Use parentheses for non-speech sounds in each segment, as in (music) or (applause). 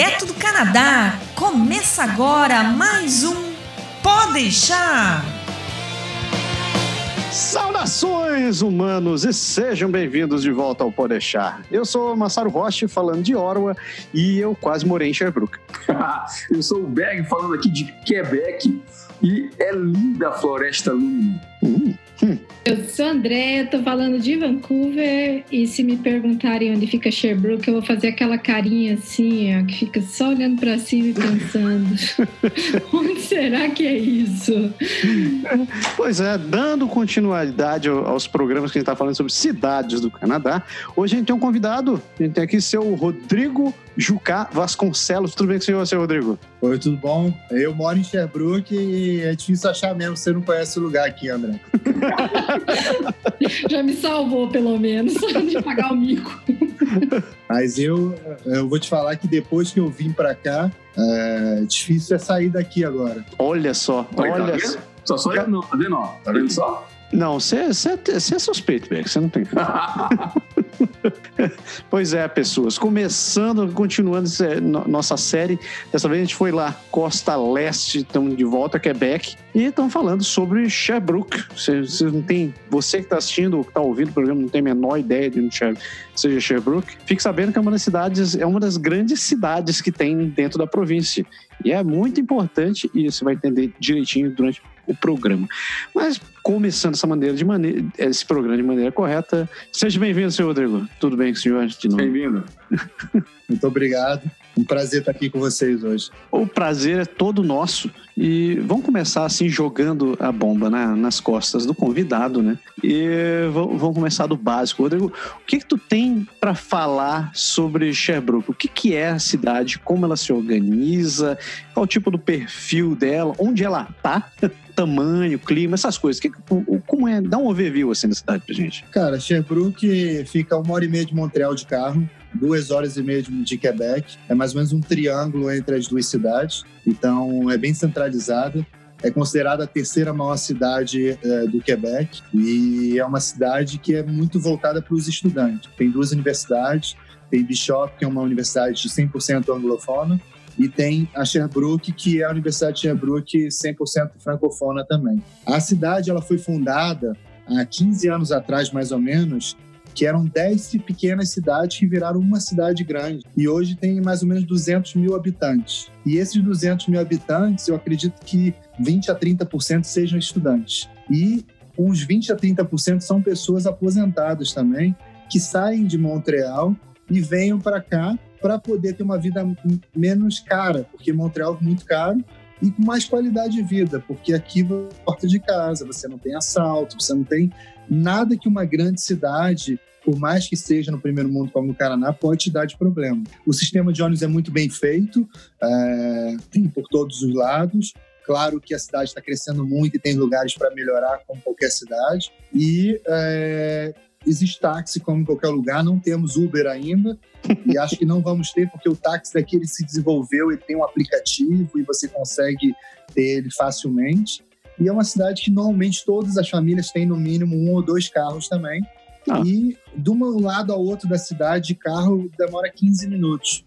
direto do Canadá. Começa agora mais um Pode deixar. Saudações, humanos, e sejam bem-vindos de volta ao Pode deixar. Eu sou Massaro Rocha, falando de Orwa, e eu quase morei em Sherbrooke. (laughs) eu sou o Berg, falando aqui de Quebec, e é linda a floresta Lumina. Hum. Eu sou André, tô falando de Vancouver e se me perguntarem onde fica Sherbrooke, eu vou fazer aquela carinha assim, ó, que fica só olhando para cima e pensando: (laughs) onde será que é isso? Pois é, dando continuidade aos programas que a gente está falando sobre cidades do Canadá, hoje a gente tem um convidado, a gente tem aqui seu Rodrigo Jucá Vasconcelos. Tudo bem com o senhor, seu Rodrigo? Oi, tudo bom? Eu moro em Sherbrooke e é difícil achar mesmo, você não conhece o lugar aqui, André. (laughs) Já me salvou, pelo menos, (laughs) de pagar o mico. Mas eu, eu vou te falar que depois que eu vim para cá, é difícil é sair daqui agora. Olha só, olha tá só. Só sou eu não, tá vendo? Tá vendo só? Não, você é suspeito, Beck. Você não tem. (laughs) (laughs) pois é, pessoas. Começando, continuando nossa série. Dessa vez a gente foi lá, Costa Leste, estamos de volta a Quebec. E estamos falando sobre Sherbrooke. Você, você não tem. Você que está assistindo ou que está ouvindo o programa não tem a menor ideia de onde seja Sherbrooke. Fique sabendo que é uma das cidades, é uma das grandes cidades que tem dentro da província. E é muito importante, e você vai entender direitinho durante o programa. Mas começando essa maneira de maneira, esse programa de maneira correta, seja bem-vindo, senhor Rodrigo. Tudo bem com o senhor? Bem-vindo. (laughs) Muito obrigado. Um prazer estar aqui com vocês hoje. O prazer é todo nosso. E vamos começar assim jogando a bomba nas costas do convidado, né? E vamos começar do básico. Rodrigo, o que, que tu tem para falar sobre Sherbrooke? O que, que é a cidade? Como ela se organiza? Qual o tipo do perfil dela? Onde ela tá? (laughs) Tamanho, clima, essas coisas. Que, como é? Dá um overview assim da cidade pra gente. Cara, Sherbrooke fica uma hora e meia de Montreal de carro duas horas e meia de Quebec. É mais ou menos um triângulo entre as duas cidades. Então, é bem centralizada. É considerada a terceira maior cidade é, do Quebec e é uma cidade que é muito voltada para os estudantes. Tem duas universidades, tem Bishop, que é uma universidade de 100% anglofona, e tem a Sherbrooke, que é a Universidade de Sherbrooke 100% francofona também. A cidade ela foi fundada há 15 anos atrás, mais ou menos, que eram 10 pequenas cidades que viraram uma cidade grande. E hoje tem mais ou menos 200 mil habitantes. E esses 200 mil habitantes, eu acredito que 20 a 30% sejam estudantes. E uns 20 a 30% são pessoas aposentadas também, que saem de Montreal e venham para cá para poder ter uma vida menos cara, porque Montreal é muito caro, e com mais qualidade de vida, porque aqui porta de casa, você não tem assalto, você não tem nada que uma grande cidade, por mais que seja no primeiro mundo como o Paraná, pode te dar de problema. O sistema de ônibus é muito bem feito, é, tem por todos os lados. Claro que a cidade está crescendo muito e tem lugares para melhorar, como qualquer cidade. E é, existe táxi como em qualquer lugar, não temos Uber ainda e acho que não vamos ter porque o táxi daqui ele se desenvolveu, ele tem um aplicativo e você consegue ter ele facilmente. E é uma cidade que normalmente todas as famílias têm no mínimo um ou dois carros também. Ah. E de um lado ao outro da cidade, de carro demora 15 minutos.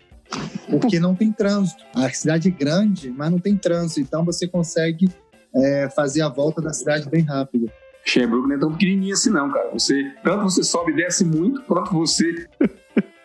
Porque não tem trânsito. A cidade é grande, mas não tem trânsito. Então você consegue é, fazer a volta da cidade bem rápido. Sherbrooke não é tão pequenininha assim não, cara. Você, tanto você sobe e desce muito, quanto você (laughs)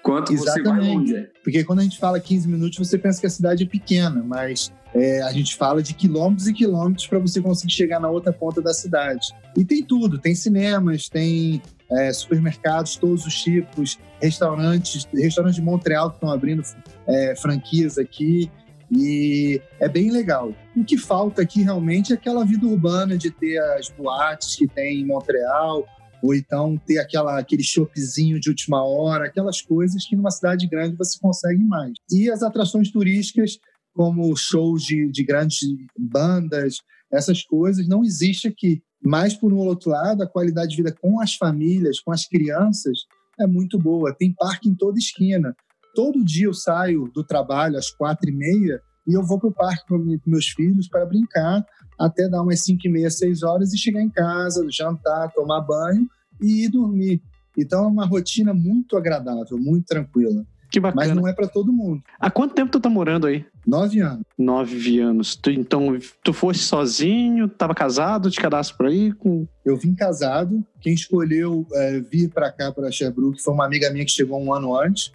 quanto Exatamente. você vai longe. Porque quando a gente fala 15 minutos, você pensa que a cidade é pequena, mas é, a gente fala de quilômetros e quilômetros para você conseguir chegar na outra ponta da cidade. E tem tudo, tem cinemas, tem é, supermercados, todos os tipos, restaurantes, restaurantes de Montreal que estão abrindo é, franquias aqui. E é bem legal. O que falta aqui realmente é aquela vida urbana de ter as boates que tem em Montreal, ou então ter aquela, aquele shopzinho de última hora, aquelas coisas que numa cidade grande você consegue mais. E as atrações turísticas, como shows de, de grandes bandas, essas coisas não existem aqui. Mas, por um outro lado, a qualidade de vida com as famílias, com as crianças, é muito boa. Tem parque em toda esquina. Todo dia eu saio do trabalho às quatro e meia e eu vou para o parque com meus filhos para brincar até dar umas 5 e meia, 6 horas e chegar em casa, jantar, tomar banho e ir dormir. Então é uma rotina muito agradável, muito tranquila. Que bacana. Mas não é para todo mundo. Há quanto tempo tu tá morando aí? Nove anos. Nove anos. Tu, então, tu fosse sozinho, tava casado, te cadastro por aí? Com... Eu vim casado. Quem escolheu é, vir para cá, para Sherbrooke, foi uma amiga minha que chegou um ano antes.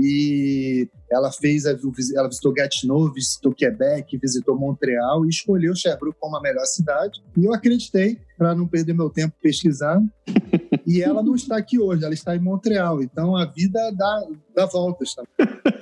E ela fez, a, ela visitou Gatineau, visitou Quebec, visitou Montreal e escolheu Sherbrooke como a melhor cidade. E eu acreditei, para não perder meu tempo pesquisando. e ela não está aqui hoje, ela está em Montreal. Então a vida dá, dá voltas também. (laughs)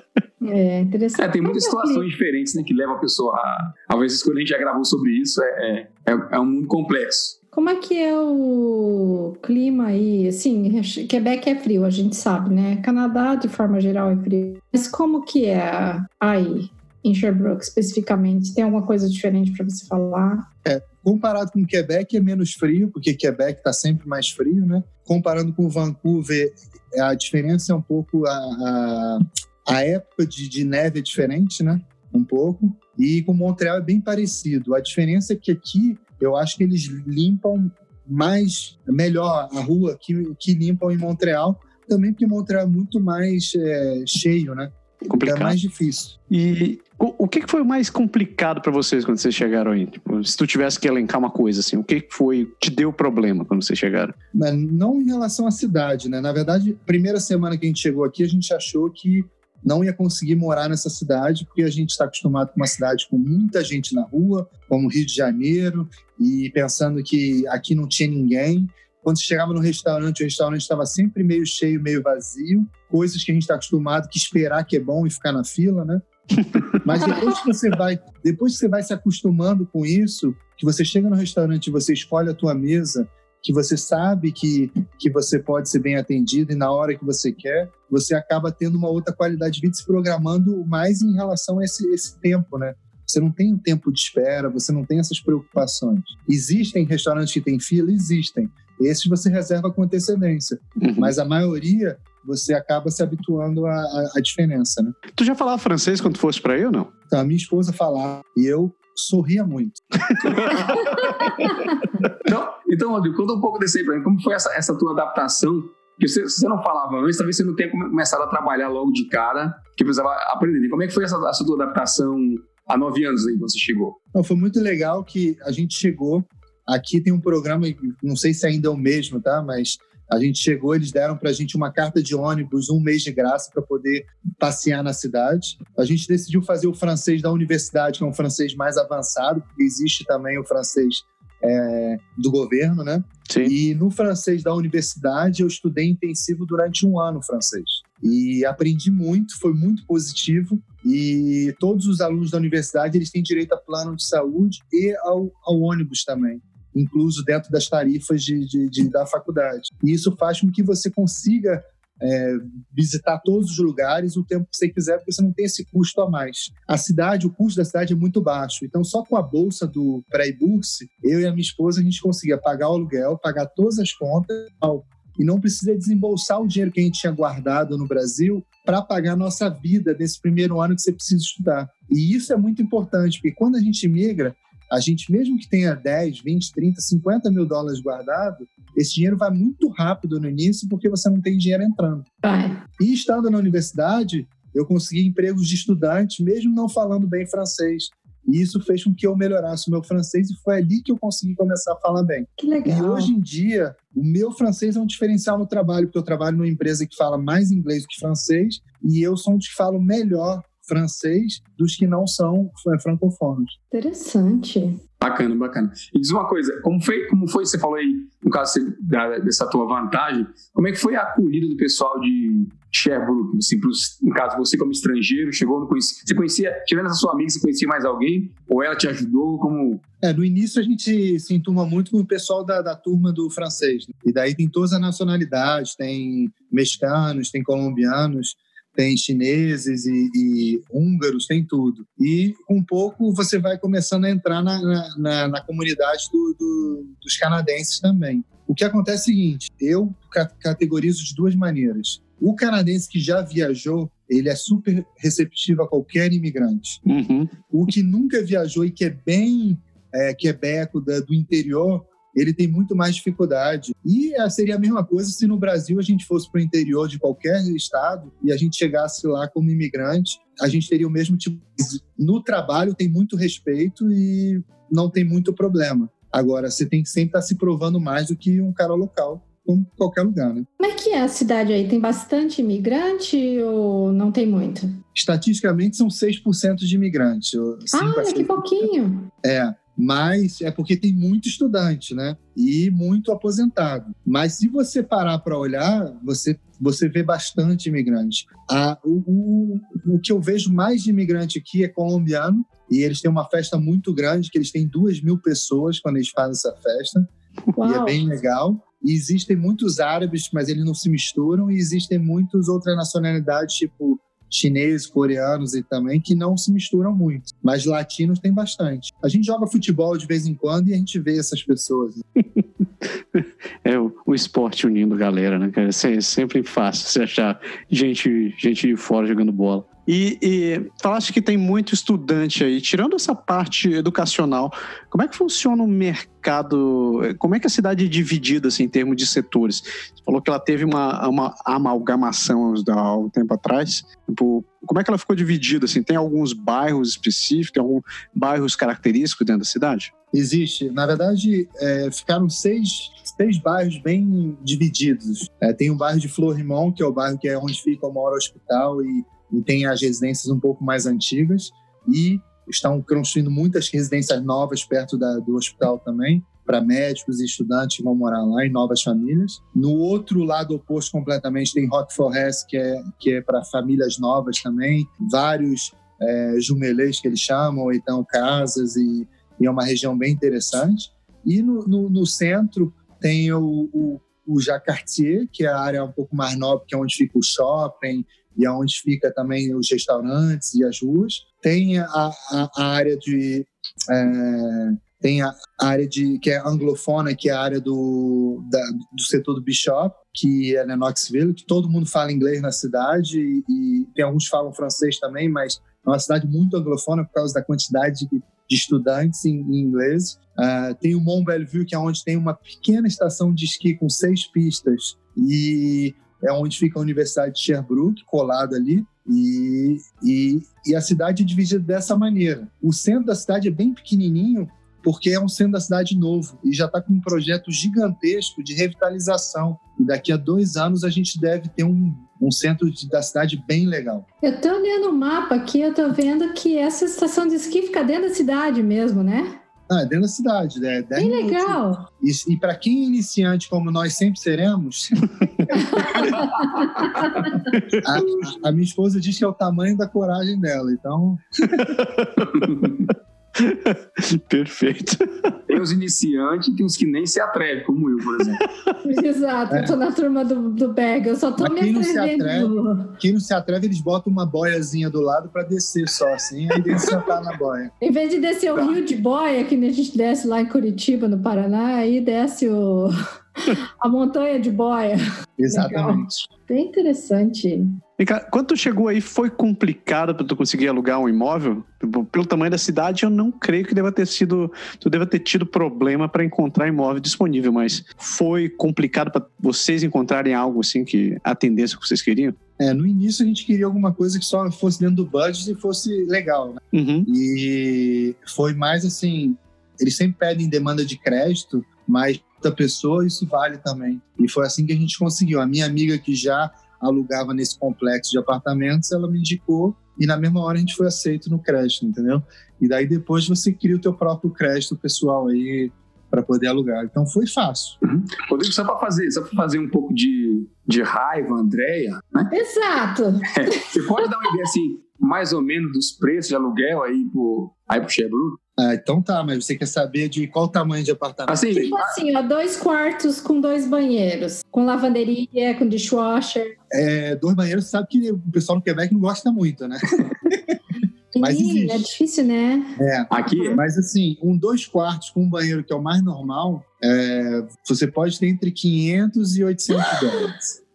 É interessante. É, tem muitas situações diferentes né, que levam a pessoa a. Às vezes, quando a gente já gravou sobre isso, é, é, é um mundo complexo. Como é que é o clima aí? Assim, Quebec é frio, a gente sabe, né? Canadá, de forma geral, é frio. Mas como que é aí, em Sherbrooke, especificamente? Tem alguma coisa diferente para você falar? É, comparado com Quebec, é menos frio, porque Quebec está sempre mais frio, né? Comparando com Vancouver, a diferença é um pouco a, a, a época de, de neve é diferente, né? Um pouco. E com Montreal é bem parecido. A diferença é que aqui eu acho que eles limpam mais, melhor a rua que, que limpam em Montreal, também porque Montreal é muito mais é, cheio, né? Complicado. É mais difícil. E o que foi mais complicado para vocês quando vocês chegaram aí? Tipo, se tu tivesse que elencar uma coisa, assim, o que foi te deu problema quando vocês chegaram? Não em relação à cidade, né? Na verdade, primeira semana que a gente chegou aqui, a gente achou que não ia conseguir morar nessa cidade, porque a gente está acostumado com uma cidade com muita gente na rua, como Rio de Janeiro, e pensando que aqui não tinha ninguém. Quando você chegava no restaurante, o restaurante estava sempre meio cheio, meio vazio, coisas que a gente está acostumado que esperar que é bom e ficar na fila, né? (laughs) Mas depois que você vai, depois que você vai se acostumando com isso, que você chega no restaurante e você escolhe a tua mesa que você sabe que, que você pode ser bem atendido e na hora que você quer, você acaba tendo uma outra qualidade de vida se programando mais em relação a esse, esse tempo, né? Você não tem um tempo de espera, você não tem essas preocupações. Existem restaurantes que têm fila? Existem. Esses você reserva com antecedência. Uhum. Mas a maioria você acaba se habituando à, à, diferença, né? Tu já falava francês quando fosse para aí ou não? Então, a minha esposa falava e eu sorria muito. (laughs) então, então, Rodrigo, conta um pouco desse aí pra mim. Como foi essa, essa tua adaptação? Porque você, você não falava antes, talvez você não tenha começado a trabalhar logo de cara, que precisava aprender. Como é que foi essa, essa tua adaptação há nove anos aí, quando você chegou? Não, foi muito legal que a gente chegou. Aqui tem um programa, não sei se ainda é o mesmo, tá? Mas a gente chegou, eles deram para a gente uma carta de ônibus, um mês de graça para poder passear na cidade. A gente decidiu fazer o francês da universidade, que é um francês mais avançado, porque existe também o francês é, do governo, né? Sim. E no francês da universidade eu estudei intensivo durante um ano francês. E aprendi muito, foi muito positivo. E todos os alunos da universidade eles têm direito a plano de saúde e ao, ao ônibus também incluso dentro das tarifas de, de, de, da faculdade. E isso faz com que você consiga é, visitar todos os lugares o tempo que você quiser, porque você não tem esse custo a mais. A cidade, o custo da cidade é muito baixo. Então, só com a bolsa do pré-burse, eu e a minha esposa, a gente conseguia pagar o aluguel, pagar todas as contas e não precisa desembolsar o dinheiro que a gente tinha guardado no Brasil para pagar a nossa vida nesse primeiro ano que você precisa estudar. E isso é muito importante, porque quando a gente migra, a gente, mesmo que tenha 10, 20, 30, 50 mil dólares guardado, esse dinheiro vai muito rápido no início porque você não tem dinheiro entrando. E estando na universidade, eu consegui empregos de estudante, mesmo não falando bem francês. E isso fez com que eu melhorasse o meu francês e foi ali que eu consegui começar a falar bem. Que legal. E hoje em dia, o meu francês é um diferencial no trabalho, porque eu trabalho numa empresa que fala mais inglês do que francês e eu sou um que falo melhor francês dos que não são é, francofonos. Interessante. Bacana, bacana. E diz uma coisa, como foi, como foi você falou aí, no caso da, dessa tua vantagem, como é que foi a acolhida do pessoal de Sherbrooke? Assim, pros, no caso, você como estrangeiro, chegou, não conhecia, você conhecia, tirando essa sua amiga, você conhecia mais alguém? Ou ela te ajudou? Como... É, no início a gente se enturma muito com o pessoal da, da turma do francês. Né? E daí tem todas as nacionalidades, tem mexicanos, tem colombianos, tem chineses e, e, húngaros, tem tudo. E com pouco você vai começando a entrar na, na, na comunidade do, do, dos canadenses também. O que acontece é o seguinte: eu categorizo de duas maneiras. O canadense que já viajou, ele é super receptivo a qualquer imigrante. Uhum. O que nunca viajou e que é bem é, quebeco da, do interior, ele tem muito mais dificuldade. E eh, seria a mesma coisa se no Brasil a gente fosse para o interior de qualquer estado e a gente chegasse lá como imigrante, a gente teria o mesmo tipo. No trabalho tem muito respeito e não tem muito problema. Agora, você tem que sempre estar tá se provando mais do que um cara local como qualquer lugar, né? Como é que é a cidade aí? Tem bastante imigrante ou não tem muito? Estatisticamente são 6% de imigrantes. Ah, que pouquinho. É, mas é porque tem muito estudante, né? E muito aposentado. Mas se você parar para olhar, você, você vê bastante imigrante. O, o, o que eu vejo mais de imigrante aqui é colombiano, e eles têm uma festa muito grande, que eles têm duas mil pessoas quando eles fazem essa festa. Uau. E é bem legal. E existem muitos árabes, mas eles não se misturam, e existem muitas outras nacionalidades, tipo chineses, coreanos e também, que não se misturam muito. Mas latinos tem bastante. A gente joga futebol de vez em quando e a gente vê essas pessoas. (laughs) é o, o esporte unindo galera, né? É sempre fácil você achar gente, gente de fora jogando bola. E, e falaste que tem muito estudante aí. Tirando essa parte educacional, como é que funciona o mercado? Como é que a cidade é dividida assim, em termos de setores? Você falou que ela teve uma, uma amalgamação há um tempo atrás. Tipo, como é que ela ficou dividida? Assim? Tem alguns bairros específicos, tem alguns bairros característicos dentro da cidade? Existe. Na verdade, é, ficaram seis, seis bairros bem divididos. É, tem o bairro de Florimont, que é o bairro que é onde fica o maior hospital e e tem as residências um pouco mais antigas e estão construindo muitas residências novas perto da, do hospital também para médicos e estudantes que vão morar lá e novas famílias. No outro lado oposto completamente tem Rock Forest, que é, que é para famílias novas também, vários é, jumelês que eles chamam, então casas, e, e, é uma região bem interessante. E no, no, no centro tem o, o, o Jacartier, que é a área um pouco mais nova, que é onde fica o shopping e aonde fica também os restaurantes e as ruas. Tem a, a, a área de é, tem a área de que é anglofona, que é a área do, da, do setor do Bishop, que é na Knoxville, que todo mundo fala inglês na cidade e, e tem alguns falam francês também, mas é uma cidade muito anglofona por causa da quantidade de, de estudantes em, em inglês. Uh, tem o Mont Bellevue, que é onde tem uma pequena estação de esqui com seis pistas e é onde fica a Universidade de Sherbrooke, colado ali, e, e, e, a cidade é dividida dessa maneira. O centro da cidade é bem pequenininho, porque é um centro da cidade novo e já está com um projeto gigantesco de revitalização. E daqui a dois anos a gente deve ter um, um centro de, da cidade bem legal. Eu estou olhando o mapa aqui, eu estou vendo que essa estação de esqui fica dentro da cidade mesmo, né? Ah, é dentro da cidade, né? Bem legal. E, e para quem é iniciante, como nós sempre seremos, (laughs) a, a, minha esposa diz que é o tamanho da coragem dela, então. (laughs) (laughs) Perfeito. Tem os iniciantes e tem os que nem se atrevem, como eu, por exemplo. Exato, é. eu tô na turma do, do Bag, eu só tô Mas me quem não, se atreve, quem não se atreve, eles botam uma boiazinha do lado para descer só, assim, aí eles sentar na boia. Em vez de descer tá. o rio de boia, que a gente desce lá em Curitiba, no Paraná, aí desce o (laughs) a montanha de boia. Exatamente. Legal. Bem interessante. E, quando tu chegou aí, foi complicado para tu conseguir alugar um imóvel? Tipo, pelo tamanho da cidade, eu não creio que deva ter sido, tu deva ter tido problema para encontrar imóvel disponível, mas foi complicado para vocês encontrarem algo assim que atendesse o que vocês queriam? É, no início a gente queria alguma coisa que só fosse dentro do budget e fosse legal, né? Uhum. E foi mais assim, eles sempre pedem demanda de crédito, mas da pessoa isso vale também. E foi assim que a gente conseguiu. A minha amiga que já alugava nesse complexo de apartamentos, ela me indicou e na mesma hora a gente foi aceito no crédito, entendeu? E daí depois você cria o teu próprio crédito pessoal aí para poder alugar. Então foi fácil. Uhum. Rodrigo, só para fazer, só para fazer um pouco de, de raiva, Andréia, né? Exato. É, você pode dar uma ideia assim, mais ou menos dos preços de aluguel aí pro aí pro Chevrolet? Ah, então tá, mas você quer saber de qual tamanho de apartamento? Assim, tipo assim, ó, dois quartos com dois banheiros, com lavanderia, com dishwasher. É, dois banheiros, sabe que o pessoal no Quebec não gosta muito, né? mas existe. É difícil, né? É. Aqui. Mas assim, um dois quartos com um banheiro que é o mais normal, é, você pode ter entre 500 e 800 dólares.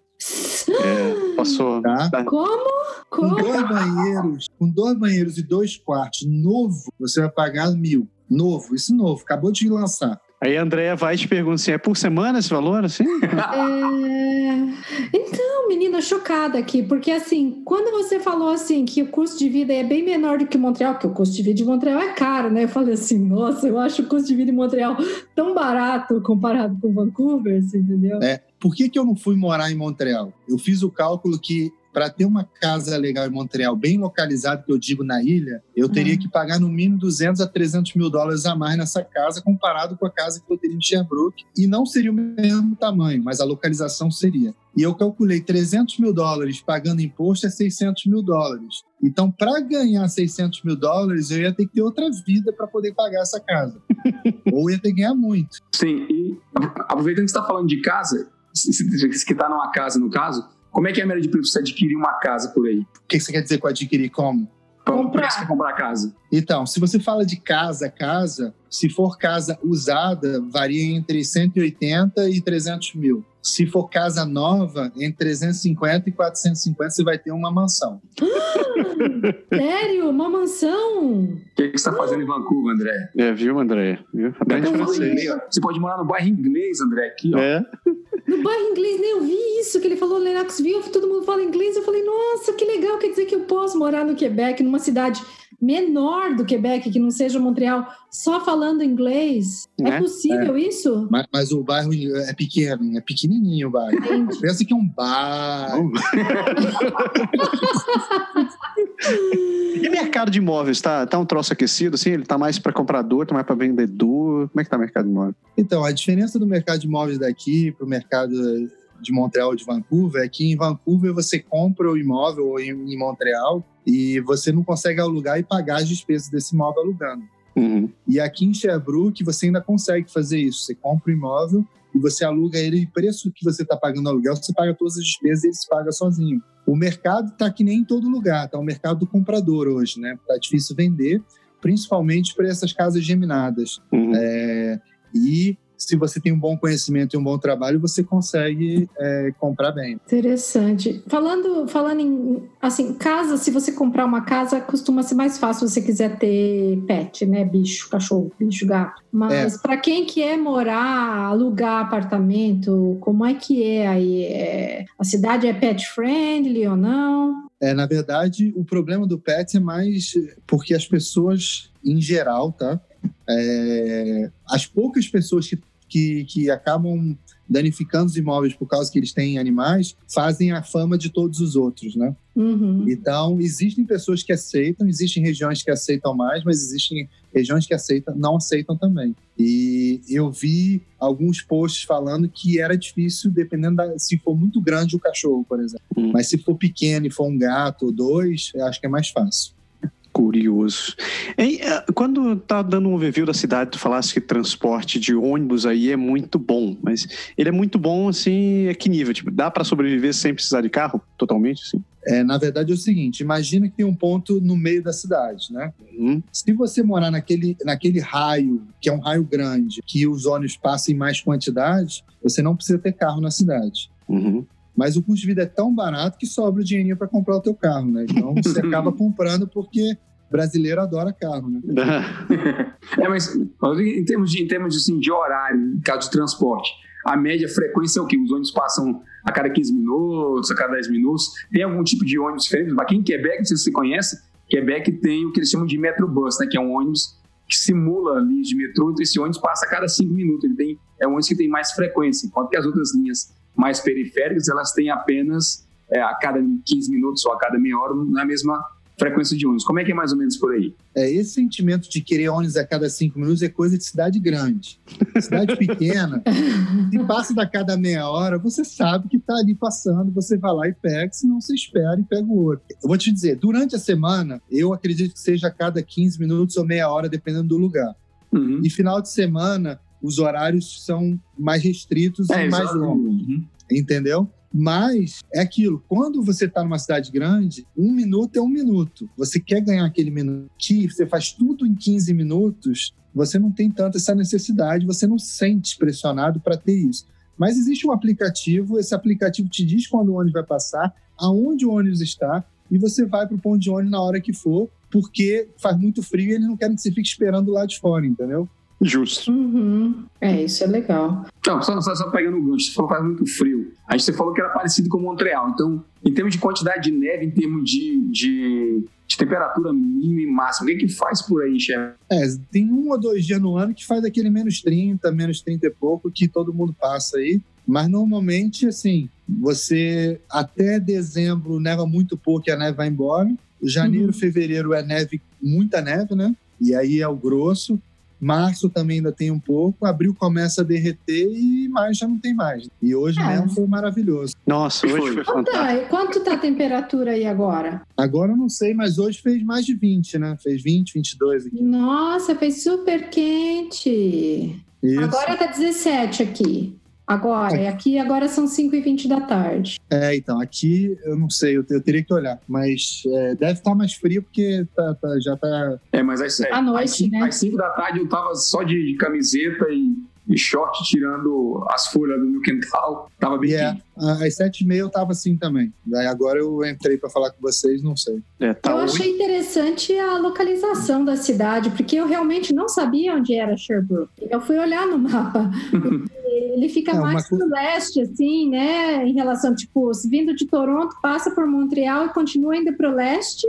É, passou. Tá? tá? Como? Como? Com dois banheiros, com dois banheiros e dois quartos, novo, você vai pagar mil. Novo, isso novo, acabou de lançar. Aí a Andrea vai e te pergunta assim: é por semana esse valor? Assim? (laughs) É... Então, menina, chocada aqui, porque assim, quando você falou assim que o custo de vida é bem menor do que Montreal, que o custo de vida de Montreal é caro, né? Eu falei assim, nossa, eu acho o custo de vida em Montreal tão barato comparado com Vancouver, assim, entendeu? É. Por que, que eu não fui morar em Montreal? Eu fiz o cálculo que para ter uma casa legal em Montreal, bem localizada, que eu digo na ilha, eu teria uhum. que pagar no mínimo 200 a 300 mil dólares a mais nessa casa, comparado com a casa que eu teria em Sherbrooke. E não seria o mesmo tamanho, mas a localização seria. E eu calculei 300 mil dólares pagando imposto é 600 mil dólares. Então, para ganhar 600 mil dólares, eu ia ter que ter outra vida para poder pagar essa casa. (laughs) Ou ia ter que ganhar muito. Sim, e aproveitando que você está falando de casa, que está numa casa no caso, como é que é a média de preço você adquirir uma casa por aí? O que você quer dizer com adquirir como? Comprar. Por comprar casa. Então, se você fala de casa, casa, se for casa usada, varia entre 180 e 300 mil. Se for casa nova, entre 350 e 450 você vai ter uma mansão. (laughs) (laughs) Sério? Uma mansão? O que, que você está fazendo em Vancouver, André? É, viu, André? Viu? Aprende francês. Você pode morar no bairro inglês, André, aqui, ó. É. No bairro inglês, nem ouvi isso que ele falou, Lennoxville, todo mundo fala inglês. Eu falei, nossa, que legal, quer dizer que eu posso morar no Quebec, numa cidade menor do Quebec, que não seja Montreal, só falando inglês. É, é possível é. isso? Mas, mas, o bairro é pequeno, é pequenininho o bairro. Pensa que é um bairro. (laughs) e mercado de imóveis, tá, tá um troço aquecido, assim? Ele tá mais para comprador, tá mais para vendedor? Como é que tá o mercado de imóveis? Então, a diferença do mercado de imóveis daqui para o mercado de Montreal ou de Vancouver é que em Vancouver você compra o imóvel ou em, em Montreal e você não consegue alugar e pagar as despesas desse imóvel alugando. Uhum. E aqui em Sherbrooke você ainda consegue fazer isso. Você compra o imóvel e você aluga ele e preço que você está pagando aluguel, você paga todas as despesas e ele se paga sozinho. O mercado está que nem em todo lugar, está o mercado do comprador hoje, né? Está difícil vender, principalmente para essas casas geminadas. Uhum. É, e se você tem um bom conhecimento e um bom trabalho, você consegue é, comprar bem. Interessante. Falando, falando em assim, casa, se você comprar uma casa, costuma ser mais fácil se você quiser ter pet, né? Bicho, cachorro, bicho, gato. Mas é. para quem quer morar, alugar apartamento, como é que é aí? É, a cidade é pet friendly ou não? É, na verdade, o problema do pet é mais porque as pessoas, em geral, tá? É, as poucas pessoas que que, que acabam danificando os imóveis por causa que eles têm animais, fazem a fama de todos os outros, né? Uhum. Então, existem pessoas que aceitam, existem regiões que aceitam mais, mas existem regiões que aceitam, não aceitam também. E eu vi alguns posts falando que era difícil, dependendo da, se for muito grande o cachorro, por exemplo. Uhum. Mas se for pequeno e for um gato ou dois, eu acho que é mais fácil. Curioso. Eh, quando tá dando um overview da cidade, tu falasse que transporte de ônibus aí é muito bom, mas ele é muito bom assim, é que nível? Tipo, dá para sobreviver sem precisar de carro? Totalmente, assim? É, na verdade é o seguinte, imagina que tem um ponto no meio da cidade, né? Uhum. Se você morar naquele, naquele raio, que é um raio grande, que os ônibus passam em mais quantidade, você não precisa ter carro na cidade. Uhum. Mas o custo de vida é tão barato que sobra o dinheirinho para comprar o teu carro, né? Então você (laughs) acaba comprando porque brasileiro adora carro, né? (laughs) é, mas em termos de, em termos de, assim, de horário, em caso de transporte, a média frequência é o quê? Os ônibus passam a cada 15 minutos, a cada 10 minutos. Tem algum tipo de ônibus diferente? Aqui em Quebec, não sei se você conhece, Quebec tem o que eles chamam de Metrobus, né? Que é um ônibus que simula linhas de metrô, então esse ônibus passa a cada 5 minutos. Ele tem, é um ônibus que tem mais frequência, enquanto que as outras linhas mais periféricas, elas têm apenas é, a cada 15 minutos ou a cada meia hora na mesma frequência de ônibus. Como é que é mais ou menos por aí? É, esse sentimento de querer ônibus a cada cinco minutos é coisa de cidade grande. Cidade pequena, se passa da cada meia hora, você sabe que está ali passando, você vai lá e pega, senão você espera e pega o outro. Eu vou te dizer, durante a semana, eu acredito que seja a cada 15 minutos ou meia hora, dependendo do lugar. Uhum. E final de semana, os horários são mais restritos é, e mais longos. Uhum. Entendeu? Mas é aquilo, quando você está numa cidade grande, um minuto é um minuto. Você quer ganhar aquele minuto que você faz tudo em 15 minutos, você não tem tanta essa necessidade, você não se sente pressionado para ter isso. Mas existe um aplicativo, esse aplicativo te diz quando o ônibus vai passar, aonde o ônibus está, e você vai para o ponto de ônibus na hora que for, porque faz muito frio e eles não querem que você fique esperando lá de fora, entendeu? Justo. Uhum. É, isso é legal. Não, só, só, só pegando o gancho, você falou que faz muito frio. Aí você falou que era parecido com Montreal. Então, em termos de quantidade de neve, em termos de, de, de temperatura mínima e máxima, o que, que faz por aí, chefe? É, tem um ou dois dias no ano que faz aquele menos 30, menos 30 e pouco que todo mundo passa aí. Mas normalmente, assim, você até dezembro neva muito pouco e a neve vai embora. Janeiro, Uhum. fevereiro é neve, muita neve, né? E aí é o grosso. Março também ainda tem um pouco. Abril começa a derreter e maio já não tem mais. E hoje É. mesmo foi maravilhoso. Nossa, hoje Foi. foi Quanto fantástico. tá, quanto tá a temperatura aí agora? Agora eu não sei, mas hoje fez mais de 20, né? Fez 20, 22 aqui. Nossa, fez super quente. Isso. Agora tá 17 aqui. Agora, e aqui agora são 5 e 20 da tarde. É, então, aqui eu não sei, eu, eu teria que olhar. Mas é, deve estar mais frio porque tá- tá- já tá. É, mas às, À noite, às, né? às 5 da tarde eu tava só de, de camiseta e, e short tirando as folhas do meu quintal. Tava bem E é, quente. às sete e meia eu tava assim também. Daí agora eu entrei para falar com vocês, não sei. É, tá eu hoje. achei interessante a localização da cidade, porque eu realmente não sabia onde era Sherbrooke. Eu fui olhar no mapa. (laughs) Ele fica É, mais co- pro leste, assim, né? Em relação, tipo, se vindo de Toronto, passa por Montreal e continua indo pro leste.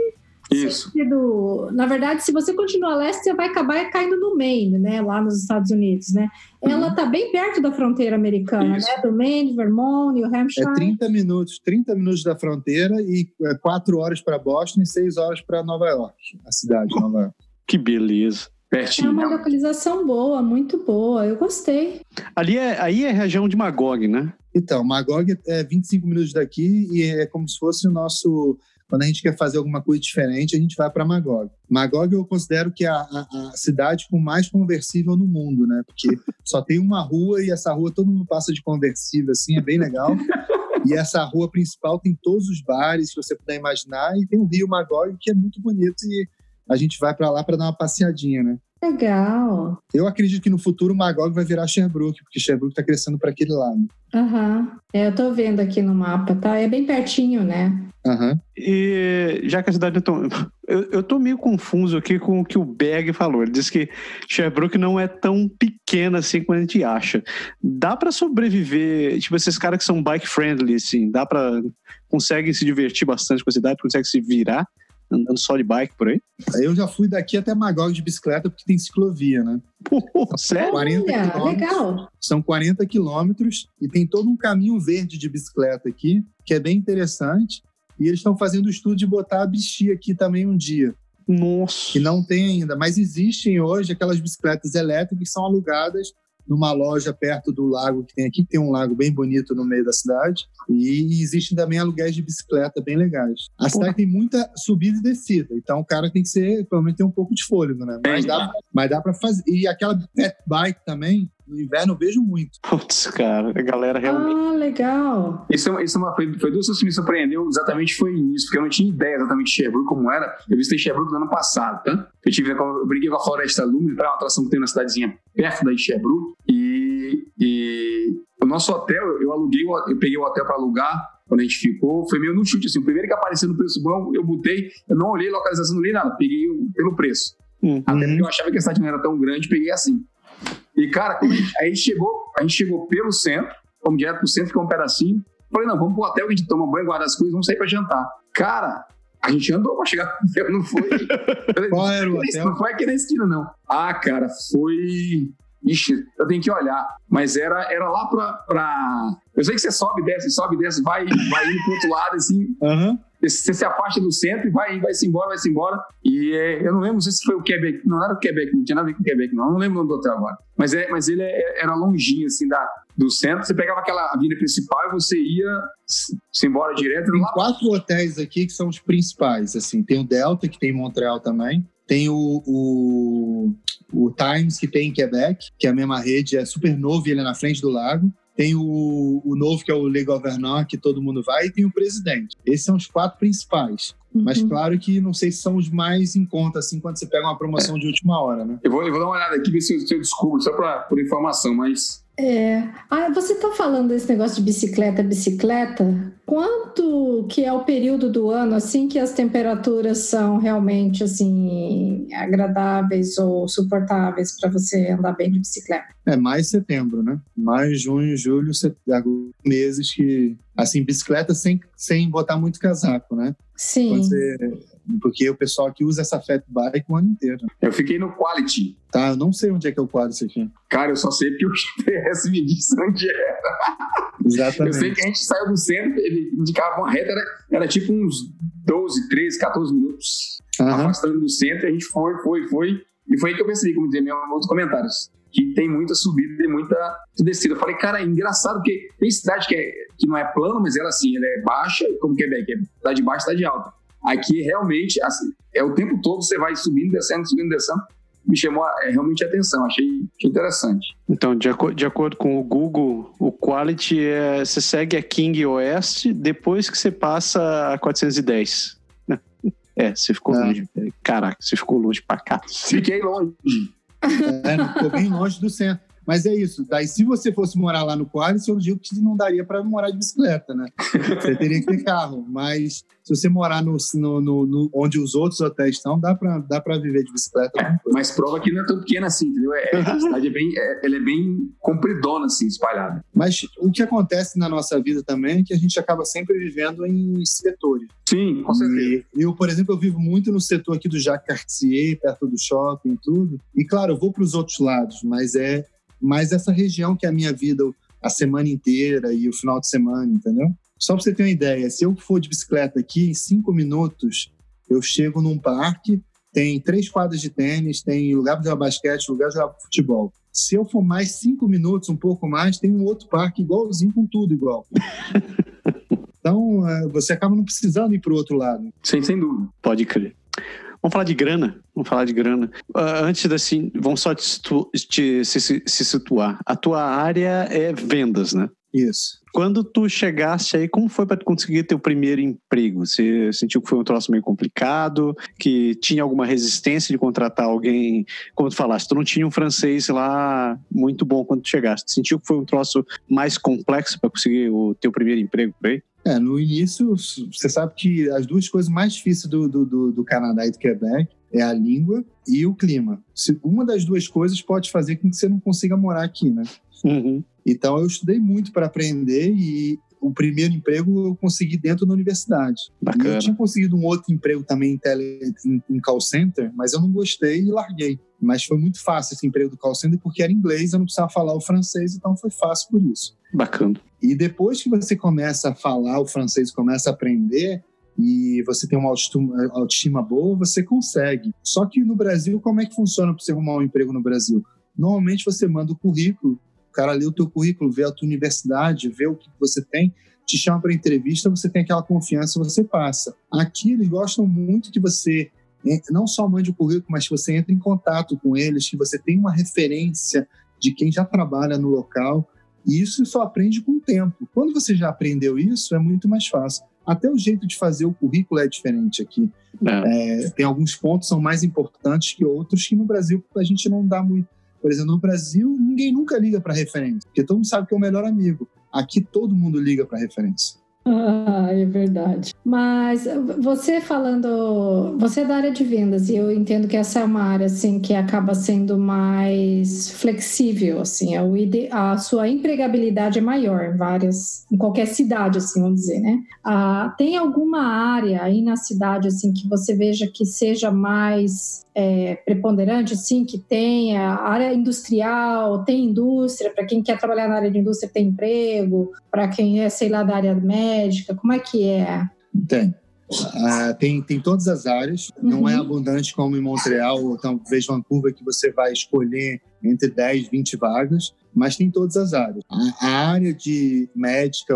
Isso. Sentido- Na verdade, se você continuar a leste, você vai acabar caindo no Maine, né? Lá nos Estados Unidos, né? Ela tá bem perto da fronteira americana, Isso. né? Do Maine, Vermont, New Hampshire. É 30 minutos, 30 minutos da fronteira e é, 4 horas para Boston e 6 horas para Nova York, a cidade de Nova York. Que beleza. É Pertinho. uma né? localização boa, muito boa. Eu gostei. Ali é, aí é região de Magog, né? Então, Magog é 25 minutos daqui e é como se fosse o nosso. Quando a gente quer fazer alguma coisa diferente, a gente vai para Magog. Magog eu considero que é a, a- a cidade com mais conversível no mundo, né? Porque só tem uma rua e essa rua todo mundo passa de conversível, assim, é bem legal. E essa rua principal tem todos os bares que você puder imaginar e tem o rio Magog que é muito bonito e a gente vai para lá para dar uma passeadinha, né? Legal. Eu acredito que no futuro Magog vai virar Sherbrooke, porque Sherbrooke está crescendo para aquele lado. Aham. É, eu tô vendo aqui no mapa, tá? É bem pertinho, né? Aham. E já que a cidade é tão. Eu, eu tô meio confuso aqui com o que o Berg falou. Ele disse que Sherbrooke não é tão pequena assim como a gente acha. Dá pra sobreviver, tipo, esses caras que são bike friendly, assim, dá pra. conseguem se divertir bastante com a cidade, conseguem se virar andando só de bike por aí? Eu já fui daqui até Magog de bicicleta porque tem ciclovia, né? Pô, sério? 40 Olha, legal. São 40 quilômetros e tem todo um caminho verde de bicicleta aqui, que é bem interessante. E eles estão fazendo o estudo de botar a bichinha aqui também um dia, Nossa. que não tem ainda. Mas existem hoje aquelas bicicletas elétricas que são alugadas numa loja perto do lago que tem aqui, que tem um lago bem bonito no meio da cidade. E existem também aluguéis de bicicleta bem legais. A cidade tem muita subida e descida, então o cara tem que ser, pelo menos ter um pouco de fôlego, né? Mas dá, mas dá para fazer. E aquela pet bike também, no inverno eu vejo muito. Putz, cara, a galera realmente. Ah, legal. Isso, é uma- isso é uma, foi, foi duas coisas que me surpreendeu exatamente foi nisso, porque eu não tinha ideia exatamente de Sherbrooke como era. Eu visitei Sherbrooke no ano passado, tá? Eu, tive, eu brinquei com a Floresta Lume, tá? uma atração que tem na cidadezinha perto da Sherbrooke. E, e o nosso hotel, eu aluguei, eu peguei o hotel para alugar quando a gente ficou, foi meio no chute, assim, o primeiro que apareceu no preço bom, eu botei, eu não olhei localização, não olhei nada, peguei pelo preço. Hum. Até Uhum. porque eu achava que a cidade não era tão grande, peguei assim. E, cara, a gente, aí chegou, a gente chegou pelo centro, fomos direto pro centro, ficou um pedacinho. Falei, não, vamos pro hotel a gente toma banho, guarda as coisas, vamos sair pra jantar. Cara, a gente andou pra chegar no hotel, não foi. (laughs) Qual era o "Isso hotel? Não foi aqui na esquina, não. Ah, cara, foi. Ixi, eu tenho que olhar. Mas era, era lá pra, pra. Eu sei que você sobe, desce, sobe, desce, vai, vai indo pro outro lado, assim. Aham. Você se afasta do centro e vai, vai-se embora, vai-se embora. E é, eu não lembro, não sei se foi o Quebec. Não, era o Quebec, não tinha nada a ver com o Quebec, não. Eu não lembro o nome do hotel agora. Mas, é, mas ele é- era longinho, assim, da, do centro. Você pegava aquela avenida principal e você ia se se embora direto. Tem Lá quatro hotéis aqui que são os principais. Assim, tem o Delta, que tem em Montreal também. Tem o, o, o Times, que tem em Quebec, que é a mesma rede, é super novo e ele é na frente do lago. Tem o, o novo, que é o Le Governant, que todo mundo vai, e tem o Presidente. Esses são os quatro principais. Mas Uhum. claro que não sei se são os mais em conta, assim, quando você pega uma promoção de última hora, né? Eu vou, eu vou dar uma olhada aqui, ver se eu, se eu descubro, só pra, por informação, mas É. Ah, você está falando desse negócio de bicicleta, bicicleta. Quanto que é o período do ano assim que as temperaturas são realmente assim agradáveis ou suportáveis para você andar bem de bicicleta? É mais setembro, né? Mais junho, julho, setembro, meses que assim bicicleta sem sem botar muito casaco, né? Sim. Você, porque o pessoal aqui usa essa fat bike o ano inteiro. Eu fiquei no Quality. Tá, eu não sei onde é que é o quadro aqui. Cara, eu só sei porque o GPS (laughs) me disse onde era. Exatamente. Eu sei que a gente saiu do centro, ele indicava uma reta, era, era tipo uns 12, 13, 14 minutos Aham. afastando do centro, e a gente foi, foi, foi. E foi aí que eu percebi, como dizia meu outros comentários, que tem muita subida e muita descida. Eu falei, cara, é engraçado, porque tem cidade que, é, que não é plano, mas ela assim, ela é baixa, como Quebec, é cidade baixa, cidade alta. Aqui realmente, assim, é o tempo todo você vai subindo, descendo, subindo, descendo. Me chamou é, realmente a atenção, achei, achei interessante. Então, de, aco- de acordo com o Google, o Quality é. Você segue a King Oeste depois que você passa a 410. né? (laughs) É, você ficou Ah. longe. Caraca, você ficou longe pra cá. Fiquei longe. É, não, ficou bem longe do centro. Mas é isso. Daí, se você fosse morar lá no Qualis, eu digo que não daria para morar de bicicleta, né? Você teria que ter carro. Mas se você morar no, no- no- no- onde os outros hotéis estão, dá para dá pra viver de bicicleta. tranquilo. Mas prova que não é tão pequena assim, entendeu? É, a cidade é bem, é, ela é bem compridona, assim, espalhada. Mas o que acontece na nossa vida também é que a gente acaba sempre vivendo em setores. Sim, com certeza. E eu, por exemplo, eu vivo muito no setor aqui do Jacques Cartier, perto do shopping e tudo. E claro, eu vou para os outros lados, mas é mais essa região que é a minha vida a semana inteira e o final de semana, entendeu? Só para você ter uma ideia, se eu for de bicicleta aqui, em cinco minutos eu chego num parque, tem três quadras de tênis, tem lugar para jogar basquete, lugar para jogar futebol. Se eu for mais cinco minutos, um pouco mais, tem um outro parque igualzinho com tudo igual. (laughs) Então, eh, você acaba não precisando ir para o outro lado. Sem, sem dúvida. Pode crer. Vamos falar de grana. Vamos falar de grana. Ah, antes assim, vamos só te, te- se, se- se situar. A tua área é vendas, né? Isso. Quando tu chegaste aí, como foi para conseguir teu primeiro emprego? Você sentiu que foi um troço meio complicado, que tinha alguma resistência de contratar alguém? Como tu falaste, tu não tinha um francês lá muito bom quando tu chegaste. Sentiu que foi um troço mais complexo para conseguir o teu primeiro emprego por aí? É, no início, você sabe que as duas coisas mais difíceis do, do, do, do Canadá e do Quebec é a língua e o clima. Se uma das duas coisas pode fazer com que você não consiga morar aqui, né? Uhum. Então, eu estudei muito para aprender e o primeiro emprego eu consegui dentro da universidade. E Bacana. eu tinha conseguido um outro emprego também em, tele, em, em call center, mas eu não gostei e larguei. Mas foi muito fácil esse emprego do call center porque era inglês, eu não precisava falar o francês, então foi fácil por isso. Bacana. E depois que você começa a falar o francês, começa a aprender e você tem uma autoestima, boa, você consegue. Só que no Brasil, como é que funciona para você arrumar um emprego no Brasil? Normalmente você manda o currículo, o cara lê o teu currículo, vê a tua universidade, vê o que você tem, te chama para entrevista, você tem aquela confiança, você passa. Aqui eles gostam muito que você não só mande o currículo, mas que você entre em contato com eles, que você tenha uma referência de quem já trabalha no local. E isso só aprende com o tempo. Quando você já aprendeu isso, é muito mais fácil. Até o jeito de fazer o currículo é diferente aqui. É. É, tem alguns pontos que são mais importantes que outros que no Brasil a gente não dá muito. Por exemplo, no Brasil, ninguém nunca liga para referência, porque todo mundo sabe que é o melhor amigo. Aqui todo mundo liga para referência. Ah, é verdade. Mas você falando, você é da área de vendas e eu entendo que essa é uma área assim que acaba sendo mais flexível, assim, é a sua empregabilidade é maior em várias, em qualquer cidade, assim, vamos dizer, né? Ah, tem alguma área aí na cidade assim que você veja que seja mais é, preponderante, assim, que tenha área industrial, tem indústria, para quem quer trabalhar na área de indústria tem emprego, para quem é, sei lá, da área médica, como é que é? Tem. Ah, tem, tem todas as áreas, não Uhum. é abundante como em Montreal ou talvez Vancouver, que você vai escolher entre 10, 20 vagas, mas tem todas as áreas. A, a área de médica,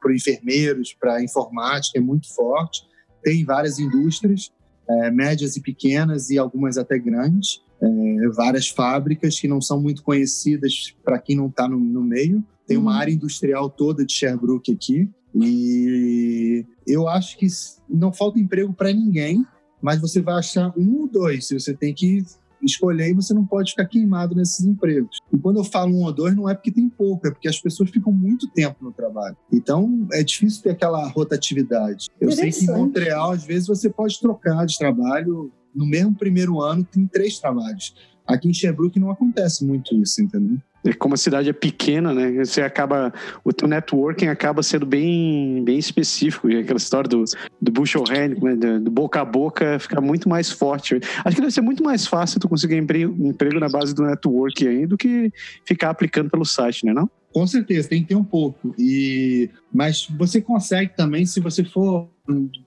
para enfermeiros, para informática é muito forte, tem várias indústrias, é, médias e pequenas e algumas até grandes, é, várias fábricas que não são muito conhecidas para quem não está no, no meio. Tem uma Uhum. área industrial toda de Sherbrooke aqui, e eu acho que não falta emprego para ninguém, mas você vai achar um ou dois. Você tem que escolher e você não pode ficar queimado nesses empregos. E quando eu falo um ou dois, não é porque tem pouco, é porque as pessoas ficam muito tempo no trabalho. Então, é difícil ter aquela rotatividade. Eu sei que em Montreal, às vezes, você pode trocar de trabalho. No mesmo primeiro ano, tem três trabalhos. Aqui em Sherbrooke não acontece muito isso, entendeu? Como a cidade é pequena, né? Você acaba. O teu networking acaba sendo bem, bem específico. E aquela história do, do bushel hand, né? do, do, boca a boca, fica muito mais forte. Acho que deve ser muito mais fácil tu conseguir emprego, emprego na base do network aí do que ficar aplicando pelo site, né? Não? Com certeza, tem que ter um pouco. E, mas você consegue também se você for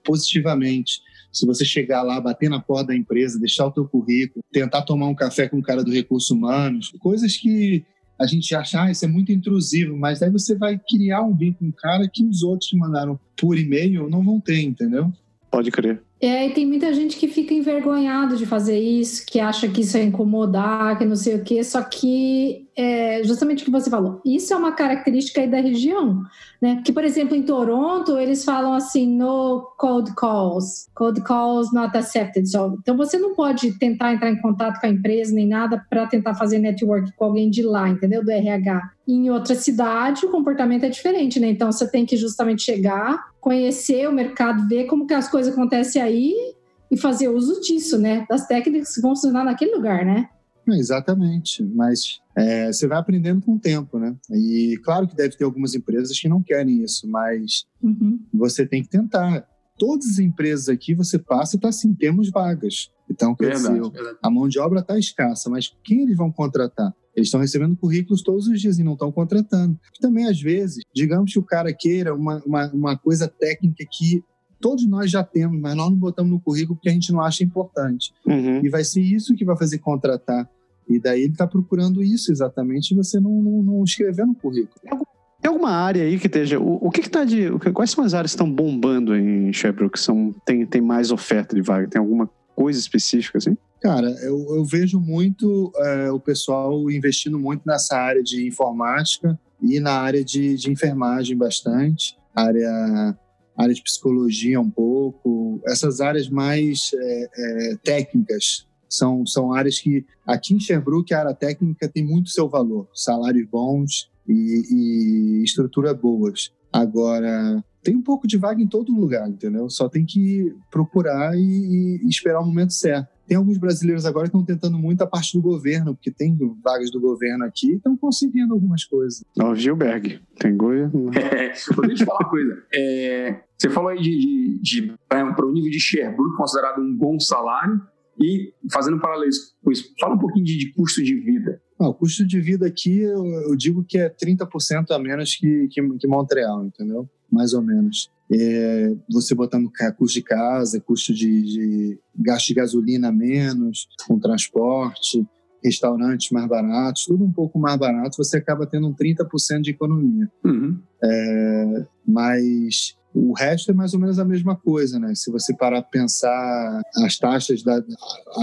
positivamente. Se você chegar lá, bater na porta da empresa, deixar o teu currículo, tentar tomar um café com o cara do recurso humanos, coisas que a gente acha, ah, isso é muito intrusivo, mas aí você vai criar um vínculo com um cara que os outros que mandaram por e-mail não vão ter, entendeu? Pode crer. É, e tem muita gente que fica envergonhado de fazer isso, que acha que isso é incomodar, que não sei o quê, só que é justamente o que você falou, isso é uma característica aí da região, né? Que, por exemplo, em Toronto, eles falam assim, no cold calls, cold calls not accepted. So, então, você não pode tentar entrar em contato com a empresa nem nada para tentar fazer network com alguém de lá, entendeu? Do RH. Em outra cidade, o comportamento é diferente, né? Então, você tem que justamente chegar, conhecer o mercado, ver como que as coisas acontecem aí e fazer uso disso, né? Das técnicas que vão funcionar naquele lugar, né? Exatamente, mas é, você vai aprendendo com o tempo, né? E claro que deve ter algumas empresas que não querem isso, mas uhum. você tem que tentar. Todas as empresas aqui você passa e está assim, temos vagas. Então, quer verdade, dizer, verdade. a mão de obra está escassa, mas quem eles vão contratar? Eles estão recebendo currículos todos os dias e não estão contratando. Também, às vezes, digamos que o cara queira uma, uma, uma coisa técnica que todos nós já temos, mas nós não botamos no currículo porque a gente não acha importante. Uhum. E vai ser isso que vai fazer contratar. E daí ele está procurando isso exatamente e você não, não, não escrever no currículo. Tem alguma área aí que esteja. O, o que está de. quais são as áreas que estão bombando em Sherbrooke? São, tem, tem mais oferta de vaga? Tem alguma coisa específica assim? Cara, eu, eu vejo muito é, o pessoal investindo muito nessa área de informática e na área de, de enfermagem bastante, área, área de psicologia um pouco, essas áreas mais é, é, técnicas, são, são áreas que, aqui em Sherbrooke, a área técnica tem muito seu valor. Salários bons e, e estrutura boas. Agora, tem um pouco de vaga em todo lugar, entendeu? Só tem que procurar e, e esperar o momento certo. Tem alguns brasileiros agora que estão tentando muito a parte do governo, porque tem vagas do governo aqui e estão conseguindo algumas coisas. Ó, Gilberg, tem governo? É, deixa eu te falar uma coisa. É, você falou aí de, de, de para o nível de Sherbrooke, considerado um bom salário, e fazendo paralelo com isso, fala um pouquinho de, de custo de vida. Ah, o custo de vida aqui, eu, eu, digo que é 30% a menos que, que, que, Montreal, entendeu? Mais ou menos. É, você botando custo de casa, custo de, de gasto de gasolina menos, com transporte, restaurantes mais baratos, tudo um pouco mais barato, você acaba tendo um 30% de economia. Uhum. É, mas o resto é mais ou menos a mesma coisa, né? Se você parar para pensar as taxas, da,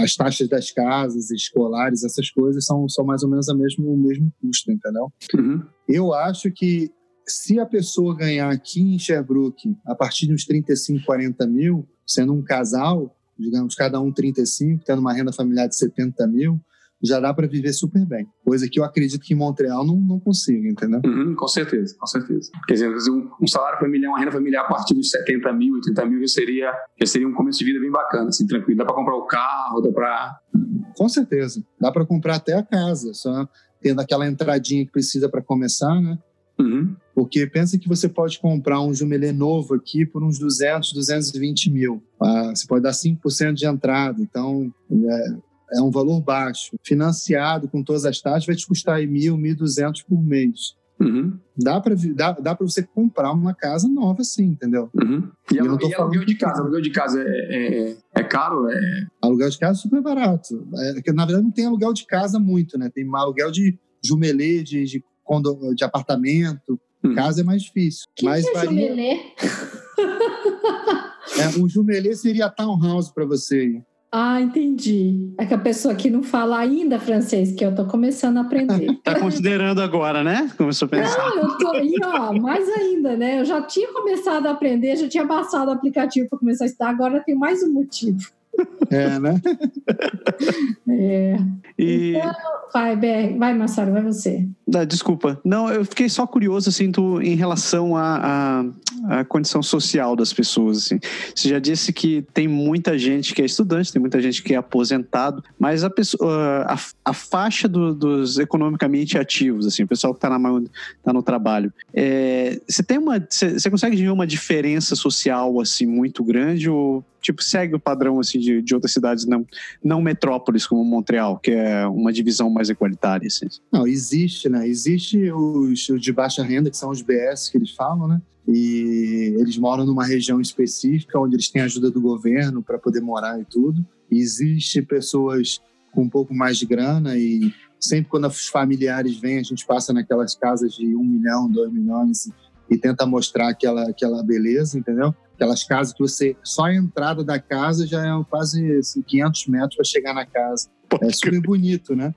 as taxas das casas escolares, essas coisas são, são mais ou menos a mesmo, o mesmo custo, entendeu? Uhum. Eu acho que se a pessoa ganhar aqui em Sherbrooke a partir de uns 35, 40 mil, sendo um casal, digamos, cada um 35, tendo uma renda familiar de 70 mil, já dá para viver super bem. Coisa que eu acredito que em Montreal não, não consiga, entendeu? Uhum, com certeza, com certeza. Quer dizer, um, um, salário familiar, uma renda familiar a partir dos 70 mil, 80 mil já seria, já seria um começo de vida bem bacana, assim, tranquilo. Dá para comprar o carro, dá para. Com certeza. Dá para comprar até a casa, só tendo aquela entradinha que precisa para começar, né? Uhum. Porque pensa que você pode comprar um Jumelê novo aqui por uns 200, 220 mil. Ah, você pode dar 5% de entrada. Então, é, é um valor baixo. Financiado com todas as taxas vai te custar aí mil, mil duzentos por mês. Uhum. Dá para dá, dá você comprar uma casa nova assim, entendeu? Uhum. E, e, e aluguel de casa? Aluguel de casa é, é, é caro? É... Aluguel de casa é super barato. É, na verdade, não tem aluguel de casa muito, né? Tem aluguel de jumelê, de, de, condo, de apartamento. Uhum. Casa é mais difícil. Que mas que é varia... jumelê? (laughs) é, um jumelê seria townhouse para você. Ah, entendi. É que a pessoa que não fala ainda francês, que eu estou começando a aprender. (laughs) tá considerando agora, né? Começou a pensar. Não, eu tô. E, ó, mais ainda, né? Eu já tinha começado a aprender, já tinha baixado o aplicativo para começar a estudar, agora tem mais um motivo. É, né? É. E, Então, vai, Ber, vai, Massaro, vai você. Ah, desculpa. Não, eu fiquei só curioso, assim, tu, em relação à à condição social das pessoas, assim. Você já disse que tem muita gente que é estudante, tem muita gente que é aposentado, mas a pessoa, a, a faixa do- dos economicamente ativos, assim, o pessoal que está tá no trabalho, é, você tem uma, você consegue ver uma diferença social, assim, muito grande ou tipo segue o padrão assim de, de outras cidades não não metrópoles como Montreal, que é uma divisão mais igualitária, assim? Não, existe, né? Existe os, os de baixa renda, que são os BS que eles falam, né? E eles moram numa região específica onde eles têm ajuda do governo para poder morar e tudo. E existe pessoas com um pouco mais de grana e sempre quando os familiares vêm, a gente passa naquelas casas de um milhão, dois milhões e tenta mostrar aquela, aquela beleza, entendeu? Aquelas casas que você só a entrada da casa já é quase assim, 500 metros para chegar na casa. É super bonito, né?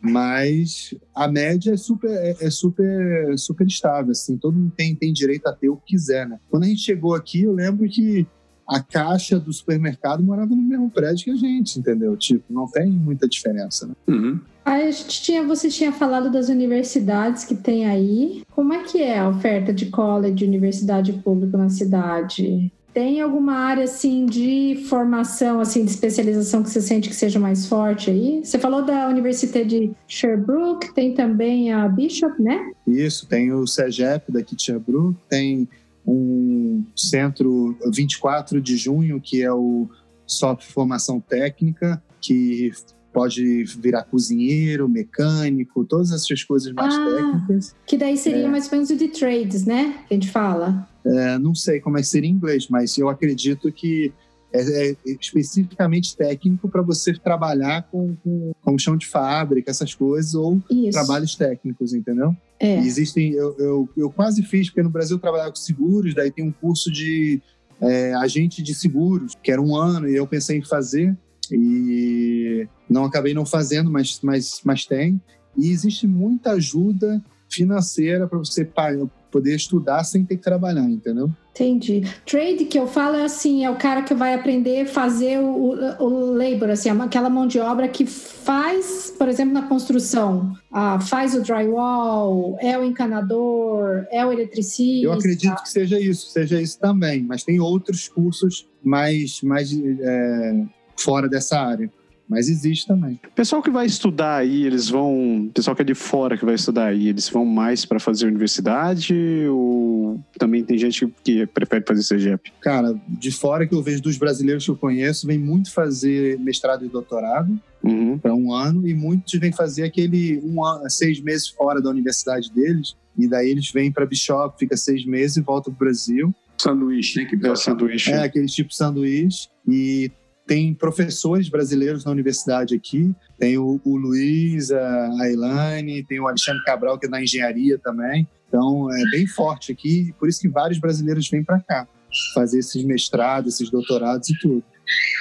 Mas a média é super, é, é super, super estável, assim. Todo mundo tem, tem direito a ter o que quiser, né? Quando a gente chegou aqui, eu lembro que a caixa do supermercado morava no mesmo prédio que a gente, entendeu? Tipo, não tem muita diferença, né? Uhum. Aí a gente tinha, você tinha falado das universidades que tem aí. Como é que é a oferta de college, de universidade pública na cidade? Tem alguma área assim de formação, assim, de especialização que você sente que seja mais forte aí? Você falou da Universidade de Sherbrooke, tem também a Bishop, né? Isso, tem o CEGEP daqui de Sherbrooke, tem um centro 24 de junho, que é o sofre formação técnica, que pode virar cozinheiro, mecânico, todas essas coisas mais Ah. técnicas. Que daí seria É. mais ou menos o de trades, né? Que a gente fala. É, não sei como é que seria em inglês, mas eu acredito que é, é especificamente técnico para você trabalhar com, com, com chão de fábrica, essas coisas, ou Isso. trabalhos técnicos, entendeu? É. Existem, eu, eu, eu quase fiz, porque no Brasil eu trabalhava com seguros, daí tem um curso de é, agente de seguros, que era um ano, e eu pensei em fazer, e não acabei não fazendo, mas, mas, mas tem. E existe muita ajuda financeira para você pa- poder estudar sem ter que trabalhar, entendeu? Entendi. Trade que eu falo é assim, é o cara que vai aprender a fazer o, o, labor, assim, aquela mão de obra que faz, por exemplo, na construção, ah, faz o drywall, é o encanador, é o eletricista. Eu acredito que seja isso, seja isso também, mas tem outros cursos mais, mais é, fora dessa área. Mas existe também. Pessoal que vai estudar aí, eles vão. Pessoal que é de fora que vai estudar aí, eles vão mais para fazer universidade ou também tem gente que prefere fazer CGEP? Cara, de fora que eu vejo dos brasileiros que eu conheço, vem muito fazer mestrado e doutorado Uhum. para um ano e muitos vêm fazer aquele um ano, seis meses fora da universidade deles e daí eles vêm para Bishop, fica seis meses e voltam para o Brasil. Sanduíche, né? Que É sanduíche. É aquele tipo sanduíche e tem professores brasileiros na universidade aqui. Tem o, o Luiz, a, a tem o Alexandre Cabral, que é da engenharia também. Então, é bem forte aqui. Por isso que vários brasileiros vêm para cá fazer esses mestrados, esses doutorados e tudo.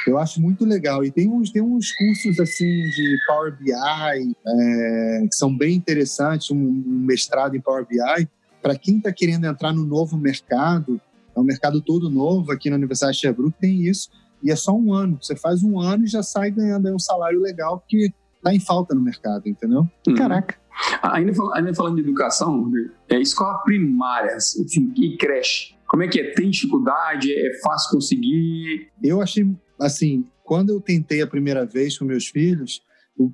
Eu acho muito legal. E tem uns, tem uns cursos assim de Power BI é, que são bem interessantes, um, um mestrado em Power BI. Para quem está querendo entrar no novo mercado, é um mercado todo novo aqui na Universidade de Sherbrooke, tem isso. E é só um ano. Você faz um ano e já sai ganhando aí um salário legal, porque tá em falta no mercado, entendeu? Uhum. Caraca. Ainda, fal- ainda falando de educação, é escola primária assim, e creche. Como é que é? Tem dificuldade? É fácil conseguir? Eu achei, assim, quando eu tentei a primeira vez com meus filhos,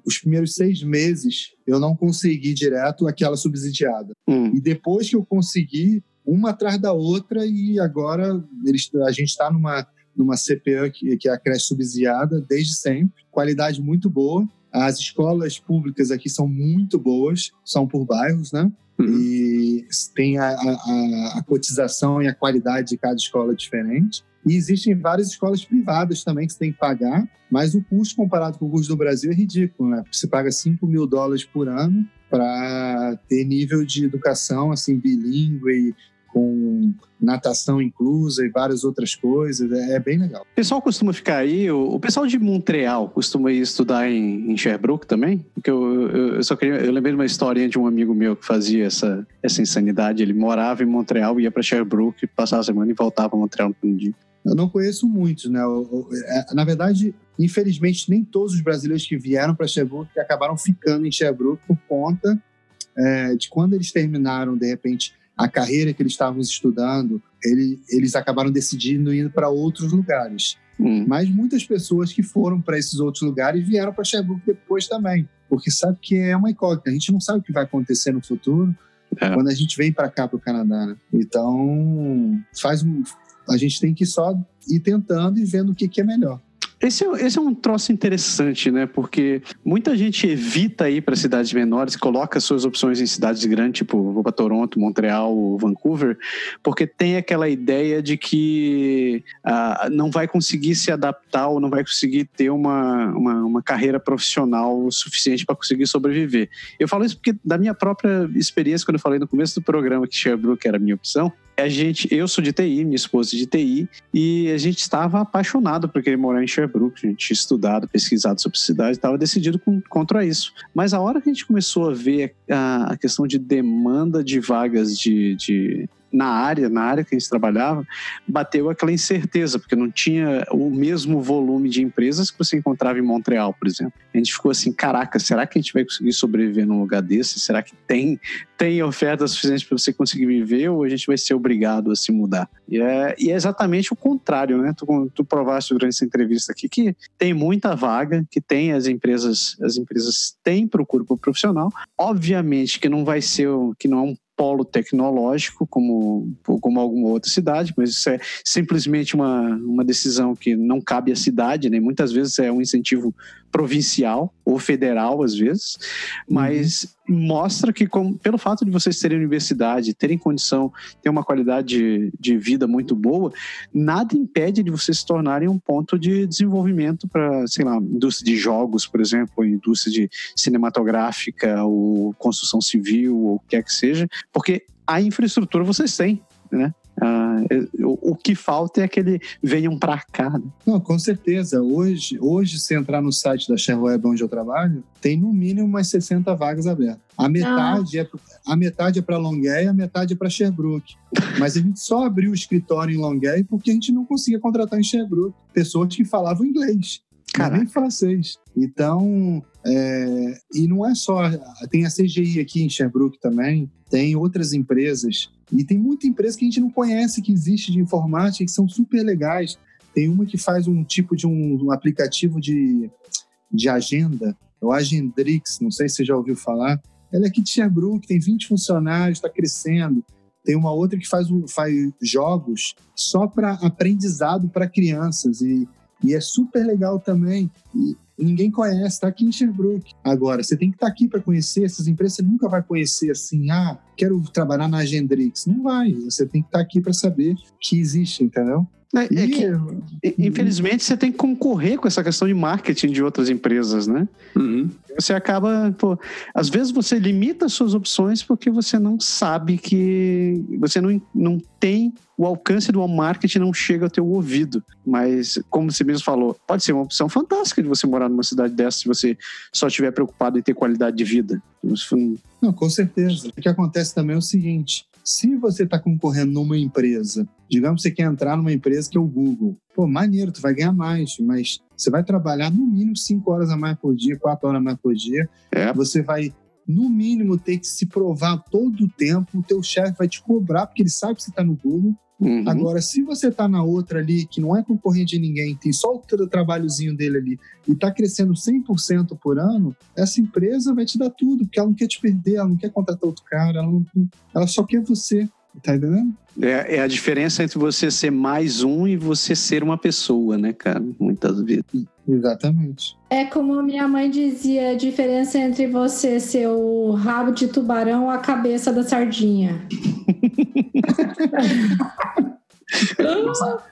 os primeiros seis meses eu não consegui direto aquela subsidiada. Hum. E depois que eu consegui, uma atrás da outra, e agora eles, a gente está numa, numa CPA, que, que é a creche subsidiada, desde sempre. Qualidade muito boa. As escolas públicas aqui são muito boas, são por bairros, né? Uhum. E tem a, a- a cotização e a qualidade de cada escola diferente. E existem várias escolas privadas também que você tem que pagar, mas o custo comparado com o custo do Brasil é ridículo, né? Porque você paga 5 mil dólares por ano para ter nível de educação assim bilíngue com natação inclusa e várias outras coisas. É, é bem legal. O pessoal costuma ficar aí, o, o pessoal de Montreal costuma ir estudar em, em Sherbrooke também? Porque eu, eu, eu, só queria, eu lembrei de uma historinha de um amigo meu que fazia essa, essa insanidade. Ele morava em Montreal, ia para Sherbrooke, passava a semana e voltava para Montreal no dia. Eu não conheço muitos, né? É, na verdade, infelizmente, nem todos os brasileiros que vieram para Sherbrooke acabaram ficando em Sherbrooke por conta é, de quando eles terminaram, de repente, a carreira que eles estavam estudando, ele, eles acabaram decidindo ir para outros lugares. Hum. Mas muitas pessoas que foram para esses outros lugares vieram para Sherbrooke depois também, porque sabe que é uma incógnita. A gente não sabe o que vai acontecer no futuro é. quando a gente vem para cá, para o Canadá. Né? Então, faz a gente tem que só ir tentando e vendo o que, que é melhor. Esse é, esse é um troço interessante, né? Porque muita gente evita ir para cidades menores, coloca suas opções em cidades grandes, tipo vou para Toronto, Montreal, Vancouver, porque tem aquela ideia de que ah, não vai conseguir se adaptar ou não vai conseguir ter uma, uma, uma carreira profissional suficiente para conseguir sobreviver. Eu falo isso porque, da minha própria experiência, quando eu falei no começo do programa que Sherbrooke era a minha opção, a gente, eu sou de TI, minha esposa é de TI, e a gente estava apaixonado por querer morar em Sherbrooke. A gente tinha estudado, pesquisado sobre cidade, estava decidido com, contra isso. Mas a hora que a gente começou a ver a, a questão de demanda de vagas de, de na área, na área que a gente trabalhava, bateu aquela incerteza, porque não tinha o mesmo volume de empresas que você encontrava em Montreal, por exemplo. A gente ficou assim, caraca, será que a gente vai conseguir sobreviver num lugar desse? Será que tem, tem oferta suficiente para você conseguir viver ou a gente vai ser obrigado a se mudar? E é, e é exatamente o contrário, né? Tu, tu provaste durante essa entrevista aqui que tem muita vaga, que tem as empresas, as empresas têm procura por profissional. Obviamente que não vai ser, que não é um polo tecnológico como, como alguma outra cidade, mas isso é simplesmente uma, uma decisão que não cabe à cidade, né? muitas vezes é um incentivo provincial ou federal às vezes, mas uhum. mostra que pelo fato de vocês terem universidade, terem condição, ter uma qualidade de, de vida muito boa, nada impede de vocês se tornarem um ponto de desenvolvimento para, sei lá, indústria de jogos, por exemplo, ou indústria de cinematográfica, ou construção civil, ou o que quer que seja, porque a infraestrutura vocês têm, né? Ah, o, que falta é que ele venham para cá. Né? Não, com certeza. Hoje, hoje, se entrar no site da ShareWeb onde eu trabalho, tem no mínimo umas 60 vagas abertas. A metade ah. é a metade é para Longueuil, a metade é para Sherbrooke. Mas a gente só abriu o escritório em Longueuil porque a gente não conseguia contratar em Sherbrooke pessoas que falavam inglês. Caraca. Nem francês. Então, é, e não é só. Tem a CGI aqui em Sherbrooke também, tem outras empresas. E tem muita empresa que a gente não conhece que existe de informática que são super legais. Tem uma que faz um tipo de um, um aplicativo de, de agenda, é o Agendrix, não sei se você já ouviu falar. Ela é aqui de Sherbrooke, tem 20 funcionários, está crescendo. Tem uma outra que faz, faz jogos só para aprendizado para crianças. E e é super legal também. E ninguém conhece, está aqui em Sherbrooke. Agora, você tem que estar tá aqui para conhecer essas empresas, você nunca vai conhecer assim, ah, quero trabalhar na Agendrix. Não vai, você tem que estar tá aqui para saber que existe, entendeu? É, é que, infelizmente, você tem que concorrer com essa questão de marketing de outras empresas, né? Uhum. Você acaba, pô, às vezes você limita as suas opções porque você não sabe que você não, não tem o alcance do marketing não chega ao teu ouvido. Mas, como você mesmo falou, pode ser uma opção fantástica de você morar numa cidade dessa se você só estiver preocupado em ter qualidade de vida. Não, com certeza. O que acontece também é o seguinte: se você está concorrendo numa empresa, digamos que você quer entrar numa empresa que é o Google, pô, maneiro, tu vai ganhar mais, mas você vai trabalhar no mínimo 5 horas a mais por dia, 4 horas a mais por dia. É. Você vai, no mínimo, ter que se provar todo o tempo. O teu chefe vai te cobrar, porque ele sabe que você está no Google. Uhum. Agora, se você está na outra ali, que não é concorrente de ninguém, tem só o trabalhozinho dele ali, e está crescendo 100% por ano, essa empresa vai te dar tudo, porque ela não quer te perder, ela não quer contratar outro cara, ela, não, ela só quer você. Tá entendendo? É, é, a diferença entre você ser mais um e você ser uma pessoa, né, cara? Muitas vezes. Exatamente. É como a minha mãe dizia: a diferença entre você ser o rabo de tubarão ou a cabeça da sardinha. (laughs)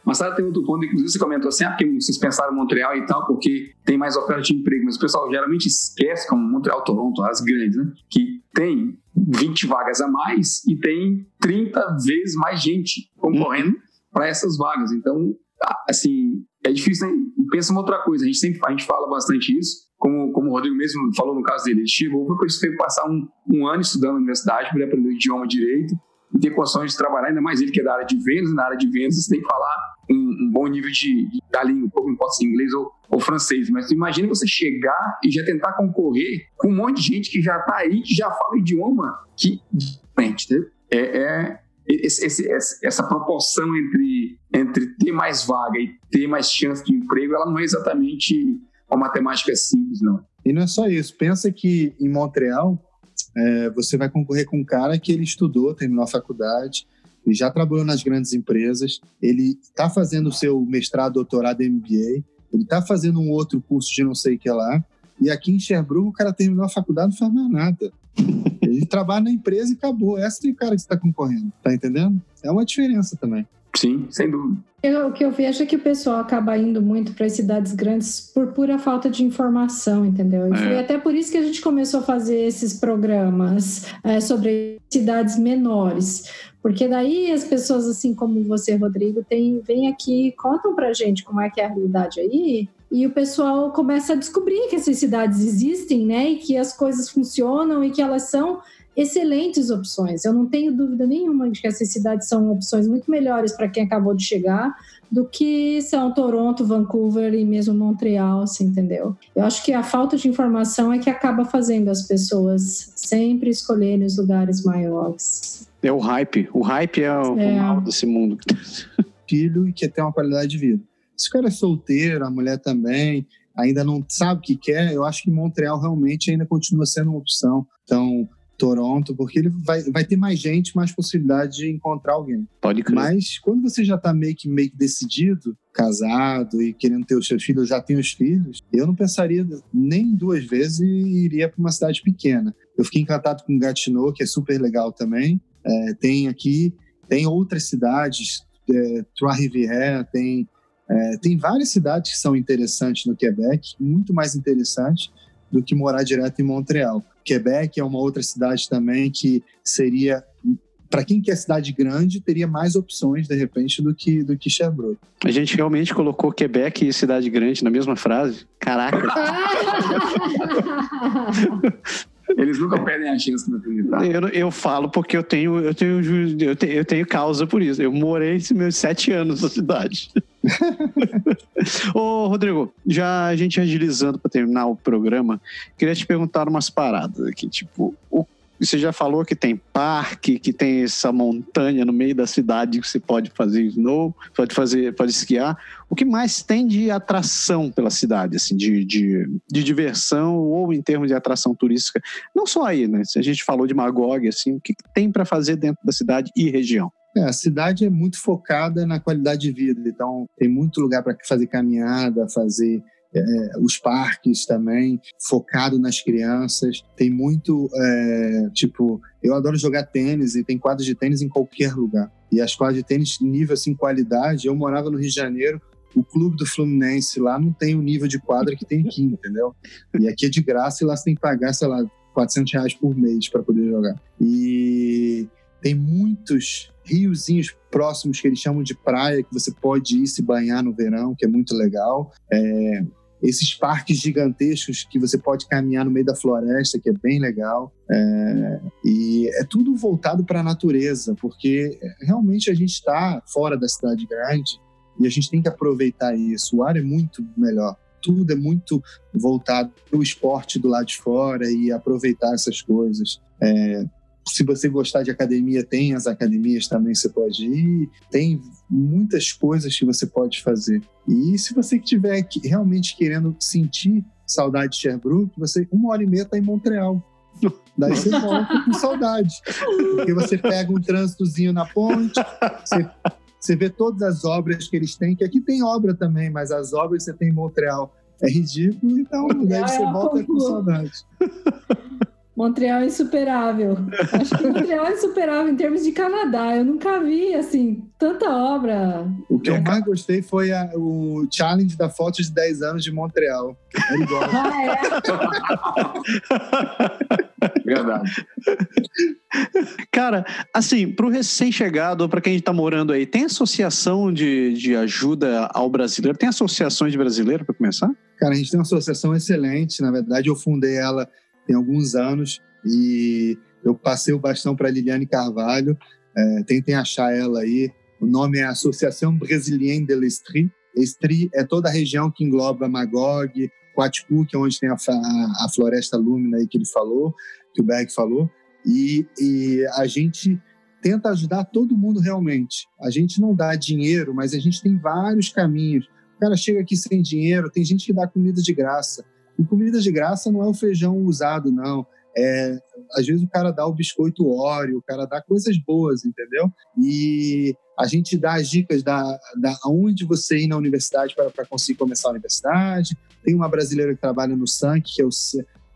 Mas sabe, tem outro ponto, inclusive você comentou assim, ah, porque vocês pensaram em Montreal e tal, porque tem mais oferta de emprego, mas o pessoal geralmente esquece, como Montreal, Toronto, as grandes, né? Que tem 20 vagas a mais e tem 30 vezes mais gente. concorrendo uhum. para essas vagas. Então, assim, é difícil, né? Pensa uma outra coisa, a gente sempre a gente fala bastante isso, como, como o Rodrigo mesmo falou no caso dele, ele chegou, foi passar um, um ano estudando na universidade para aprender o idioma direito, e ter condições de trabalhar, ainda mais ele que é da área de vendas, na área de vendas você tem que falar um, um bom nível de, de, da língua, pouco importa se inglês ou, ou francês, mas imagina você chegar e já tentar concorrer com um monte de gente que já está aí, que já fala idioma que diferente, né? é, é esse, esse, essa proporção entre, entre ter mais vaga e ter mais chance de emprego, ela não é exatamente uma matemática simples, não. E não é só isso. Pensa que em Montreal é, você vai concorrer com um cara que ele estudou, terminou a faculdade, ele já trabalhou nas grandes empresas, ele está fazendo o seu mestrado, doutorado, MBA, ele está fazendo um outro curso de não sei o que lá, e aqui em Sherbrooke o cara terminou a faculdade e não faz mais nada. (laughs) Ele trabalha na empresa e acabou. Essa é o cara que está concorrendo, tá entendendo? É uma diferença também. Sim, sem dúvida. Eu, o que eu vejo é que o pessoal acaba indo muito para as cidades grandes por pura falta de informação, entendeu? E é. foi até por isso que a gente começou a fazer esses programas é, sobre cidades menores. Porque daí as pessoas, assim como você, Rodrigo, tem, vêm aqui contam para gente como é que é a realidade aí e o pessoal começa a descobrir que essas cidades existem, né? E que as coisas funcionam e que elas são excelentes opções. Eu não tenho dúvida nenhuma de que essas cidades são opções muito melhores para quem acabou de chegar do que são Toronto, Vancouver e mesmo Montreal, você entendeu? Eu acho que a falta de informação é que acaba fazendo as pessoas sempre escolherem os lugares maiores. É o hype. O hype é o, é. mal desse mundo. (laughs) Filho e quer ter uma qualidade de vida. Se o cara é solteiro, a mulher também, ainda não sabe o que quer, eu acho que Montreal realmente ainda continua sendo uma opção. Então, Toronto, porque ele vai, vai ter mais gente, mais possibilidade de encontrar alguém. Pode crer. Mas quando você já está meio que, meio que decidido, casado e querendo ter os seus filhos, já tem os filhos, eu não pensaria nem duas vezes e iria para uma cidade pequena. Eu fiquei encantado com Gatineau, que é super legal também. É, tem aqui, tem outras cidades, é, Trois-Rivières, tem, é, tem várias cidades que são interessantes no Quebec, muito mais interessantes do que morar direto em Montreal. Quebec é uma outra cidade também que seria para quem quer cidade grande, teria mais opções, de repente, do que, do que Sherbrooke. A gente realmente colocou Quebec e cidade grande na mesma frase? Caraca! (laughs) Eles nunca perdem a chance de acreditar. Eu, eu falo porque eu tenho, eu, tenho, eu, tenho, eu tenho causa por isso. Eu morei meus sete anos na cidade. (laughs) Ô, Rodrigo, já a gente agilizando para terminar o programa, queria te perguntar umas paradas aqui. Tipo, o você já falou que tem parque, que tem essa montanha no meio da cidade que você pode fazer snow, pode fazer, pode esquiar. O que mais tem de atração pela cidade, assim, de, de, de diversão ou em termos de atração turística? Não só aí, né? Se a gente falou de Magog, assim, o que tem para fazer dentro da cidade e região? É, a cidade é muito focada na qualidade de vida, então tem muito lugar para fazer caminhada, fazer é, os parques também, focado nas crianças. Tem muito, é, tipo, eu adoro jogar tênis e tem quadros de tênis em qualquer lugar. E as quadras de tênis, nível assim, qualidade, eu morava no Rio de Janeiro, o clube do Fluminense lá não tem o nível de quadra que tem aqui, entendeu? E aqui é de graça e lá você tem que pagar, sei lá, 400 reais por mês para poder jogar. E tem muitos riozinhos próximos que eles chamam de praia, que você pode ir se banhar no verão, que é muito legal. É, esses parques gigantescos que você pode caminhar no meio da floresta, que é bem legal. É, e é tudo voltado para a natureza, porque realmente a gente está fora da cidade grande e a gente tem que aproveitar isso. O ar é muito melhor. Tudo é muito voltado para o esporte do lado de fora e aproveitar essas coisas. É, se você gostar de academia, tem as academias também você pode ir. Tem muitas coisas que você pode fazer. E se você estiver realmente querendo sentir saudade de Sherbrooke, você uma hora e meia está em Montreal. Daí você volta com saudade. Porque você pega um trânsitozinho na ponte, você, você vê todas as obras que eles têm, que aqui tem obra também, mas as obras você tem em Montreal é ridículo, então daí você é volta com saudade. Montreal é insuperável. (laughs) Acho que Montreal é insuperável em termos de Canadá. Eu nunca vi, assim, tanta obra. O que eu mais gostei foi a, o challenge da foto de 10 anos de Montreal. É igual. Ah, é? (laughs) Verdade. Cara, assim, para o recém-chegado, para quem está morando aí, tem associação de, de ajuda ao brasileiro? Tem associações de brasileiro para começar? Cara, a gente tem uma associação excelente. Na verdade, eu fundei ela tem alguns anos e eu passei o bastão para Liliane Carvalho. É, tentem achar ela aí. O nome é Associação Brésilienne de l'Estrie. Estrie é toda a região que engloba Magog, Quatipu, que é onde tem a, a, a floresta lúmina aí que ele falou, que o Berg falou. E, e a gente tenta ajudar todo mundo realmente. A gente não dá dinheiro, mas a gente tem vários caminhos. O cara chega aqui sem dinheiro, tem gente que dá comida de graça. E comida de graça não é o feijão usado, não. É, às vezes o cara dá o biscoito óleo, o cara dá coisas boas, entendeu? E a gente dá as dicas da, da onde você ir na universidade para conseguir começar a universidade. Tem uma brasileira que trabalha no SANC, que é o,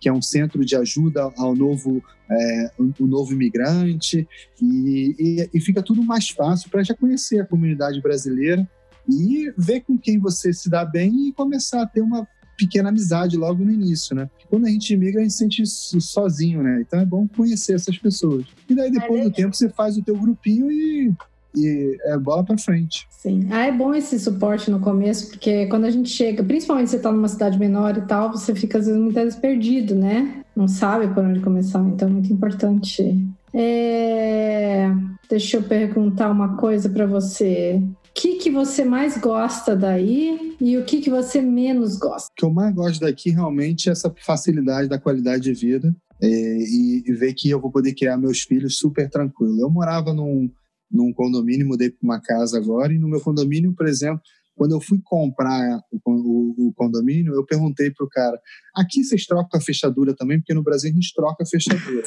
que é um centro de ajuda ao novo, é, o novo imigrante, e, e, e fica tudo mais fácil para já conhecer a comunidade brasileira e ver com quem você se dá bem e começar a ter uma pequena amizade logo no início, né? Quando a gente imigra, a gente se sente sozinho, né? Então é bom conhecer essas pessoas. E daí, depois é do tempo, você faz o teu grupinho e e é bola para frente. Sim. Ah, é bom esse suporte no começo, porque quando a gente chega, principalmente se você está numa cidade menor e tal, você fica às vezes muitas vezes perdido, né? Não sabe por onde começar, então é muito importante. É... Deixa eu perguntar uma coisa para você. O que, que você mais gosta daí e o que, que você menos gosta? O que eu mais gosto daqui realmente é essa facilidade da qualidade de vida é, e, e ver que eu vou poder criar meus filhos super tranquilo. Eu morava num, num condomínio, mudei para uma casa agora, e no meu condomínio, por exemplo, quando eu fui comprar o, o, o condomínio, eu perguntei para o cara: aqui vocês trocam a fechadura também? Porque no Brasil a gente troca a fechadura.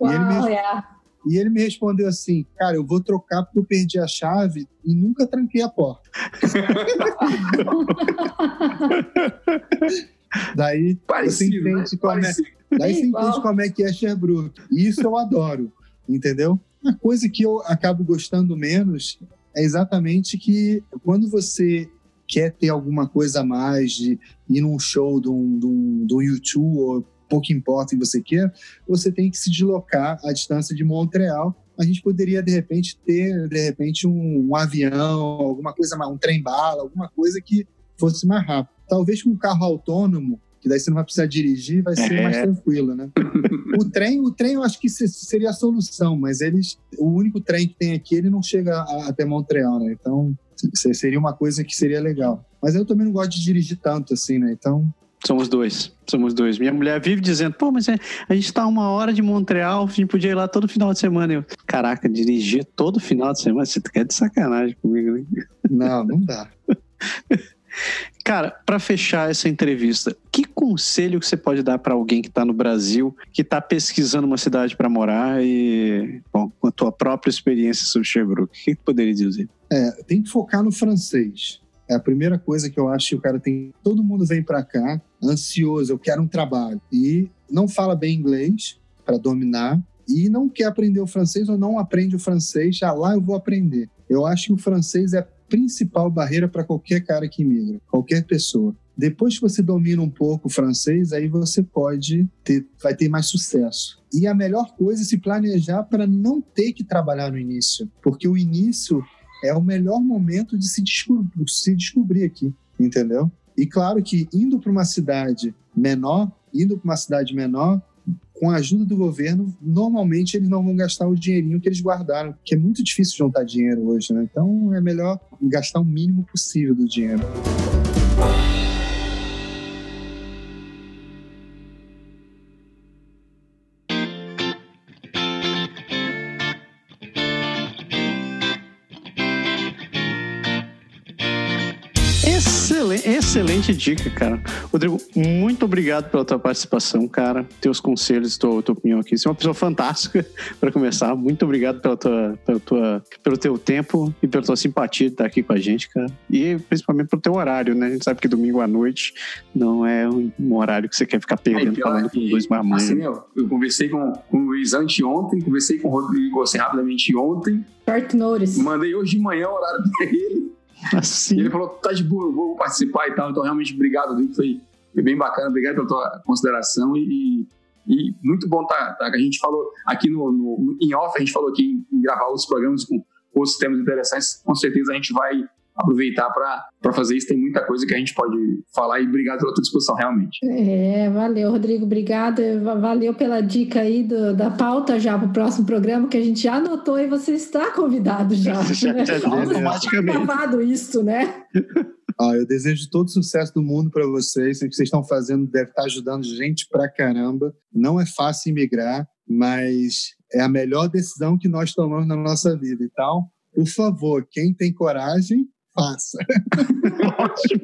Uau, (laughs) e, ele me, é. E ele me respondeu assim: cara, eu vou trocar porque eu perdi a chave e nunca tranquei a porta. (laughs) Daí Parecido, você entende, como, é, daí você entende como é que é Sherbrooke. E isso eu adoro, entendeu? Uma coisa que eu acabo gostando menos é exatamente que quando você quer ter alguma coisa a mais, de ir num show de um, de um, de um YouTube, ou pouco importa o que você quer, você tem que se deslocar à distância de Montreal. A gente poderia, de repente, ter, de repente, um, um avião, alguma coisa mais, um trem-bala, alguma coisa que fosse mais rápido. Talvez com um carro autônomo, que daí você não vai precisar dirigir, vai ser é. mais tranquilo, né? (laughs) o trem, o trem eu acho que seria a solução, mas eles, o único trem que tem aqui, ele não chega até Montreal, né? Então, seria uma coisa que seria legal. Mas eu também não gosto de dirigir tanto assim, né? Então, Somos dois, somos dois. Minha mulher vive dizendo, pô, mas é, a gente tá uma hora de Montreal, a gente podia ir lá todo final de semana. Eu, caraca, dirigir todo final de semana, você quer de sacanagem comigo, né? (laughs) Não, não dá. Cara, para fechar essa entrevista, que conselho que você pode dar para alguém que está no Brasil, que está pesquisando uma cidade para morar e, bom, com a tua própria experiência sobre Sherbrooke, o que, que poderia dizer? É, tem que focar no francês. É a primeira coisa que eu acho que o cara tem. Todo mundo vem para cá ansioso, eu quero um trabalho e não fala bem inglês para dominar e não quer aprender o francês ou não aprende o francês, já lá eu vou aprender. Eu acho que o francês é principal barreira para qualquer cara que migra, qualquer pessoa. Depois que você domina um pouco o francês, aí você pode ter, vai ter mais sucesso. E a melhor coisa é se planejar para não ter que trabalhar no início, porque o início é o melhor momento de se, descobrir, se descobrir aqui, entendeu? E claro que indo para uma cidade menor, indo para uma cidade menor, com a ajuda do governo, normalmente eles não vão gastar o dinheirinho que eles guardaram, que é muito difícil juntar dinheiro hoje, né? Então é melhor gastar o mínimo possível do dinheiro. Excelente dica, cara. Rodrigo, muito obrigado pela tua participação, cara. Teus conselhos, tua, tua opinião aqui. Você é uma pessoa fantástica (laughs) para começar. Muito obrigado pela tua, pela tua, pelo teu tempo e pela tua simpatia de estar aqui com a gente, cara. E principalmente pelo teu horário, né? A gente sabe que domingo à noite não é um horário que você quer ficar perdendo falando com dois marmanhos. Assim, eu, eu conversei com, com o Luiz anteontem, conversei com o Rodrigo assim, rapidamente ontem. Short notice. Mandei hoje de manhã o horário pra ele. (laughs) Assim. E ele falou, tá de boa, vou participar e tal. Então, realmente, obrigado, Rodrigo. Foi, foi bem bacana. Obrigado pela tua consideração e E muito bom tá, tá a gente falou aqui no, no, em off, a gente falou aqui em, em gravar outros programas com outros temas interessantes. Com certeza a gente vai aproveitar para fazer isso. Tem muita coisa que a gente pode falar e obrigado pela tua discussão, realmente. É, valeu, Rodrigo, obrigado. Valeu pela dica aí do, da pauta já para o próximo programa, que a gente já anotou e você está convidado já. (laughs) já, (laughs) né? já automaticamente. gravado isso, né? Ah, eu desejo todo o sucesso do mundo para vocês. O que vocês estão fazendo deve estar ajudando gente pra caramba. Não é fácil imigrar, mas é a melhor decisão que nós tomamos na nossa vida. Então, por favor, quem tem coragem, faça. Ótimo.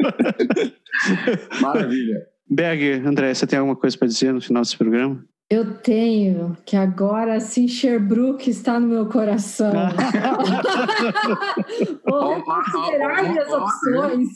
Maravilha. Berg, André, você tem alguma coisa para dizer no final desse programa? Eu tenho, que agora sim Sherbrooke está no meu coração. (laughs) Vou reconsiderar minhas opções.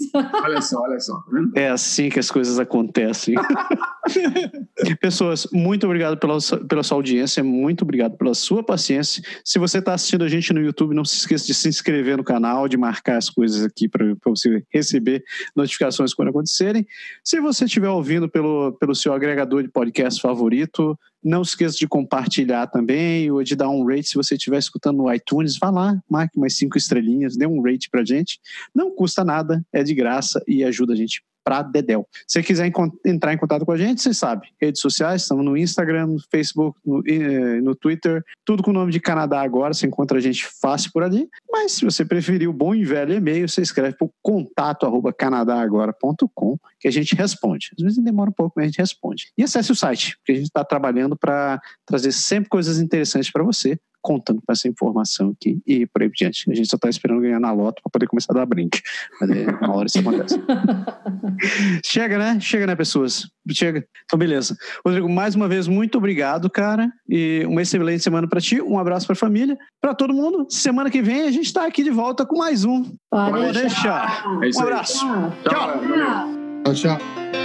Olha só, olha só. Tá é assim que as coisas acontecem. (laughs) Pessoas, muito obrigado pela, pela sua audiência, muito obrigado pela sua paciência. Se você está assistindo a gente no YouTube, não se esqueça de se inscrever no canal, de marcar as coisas aqui para você receber notificações quando acontecerem. Se você estiver ouvindo pelo, pelo seu agregador de podcast favorito, não esqueça de compartilhar também ou de dar um rate se você estiver escutando no iTunes. Vá lá, marque mais cinco estrelinhas, dê um rate pra gente. Não custa nada, é de graça e ajuda a gente para Dedel. Se você quiser entrar em contato com a gente, você sabe, redes sociais, estamos no Instagram, no Facebook, no, eh, no Twitter, tudo com o nome de Canadá agora, você encontra a gente fácil por ali. Mas se você preferir o bom e velho e-mail, você escreve para o contato arroba canadagora.com que a gente responde. Às vezes demora um pouco, mas a gente responde. E acesse o site, porque a gente está trabalhando para trazer sempre coisas interessantes para você contando com essa informação aqui e por aí por diante. A gente só está esperando ganhar na loto para poder começar a dar brinde. Mas é, uma hora isso acontece. (laughs) Chega, né? Chega, né, pessoas? Chega. Então, beleza. Rodrigo, mais uma vez, muito obrigado, cara. E uma excelente semana para ti. Um abraço para a família. Para todo mundo. Semana que vem a gente está aqui de volta com mais um. Pode, Pode deixar. deixar. É um abraço. Tchau. Tchau. tchau.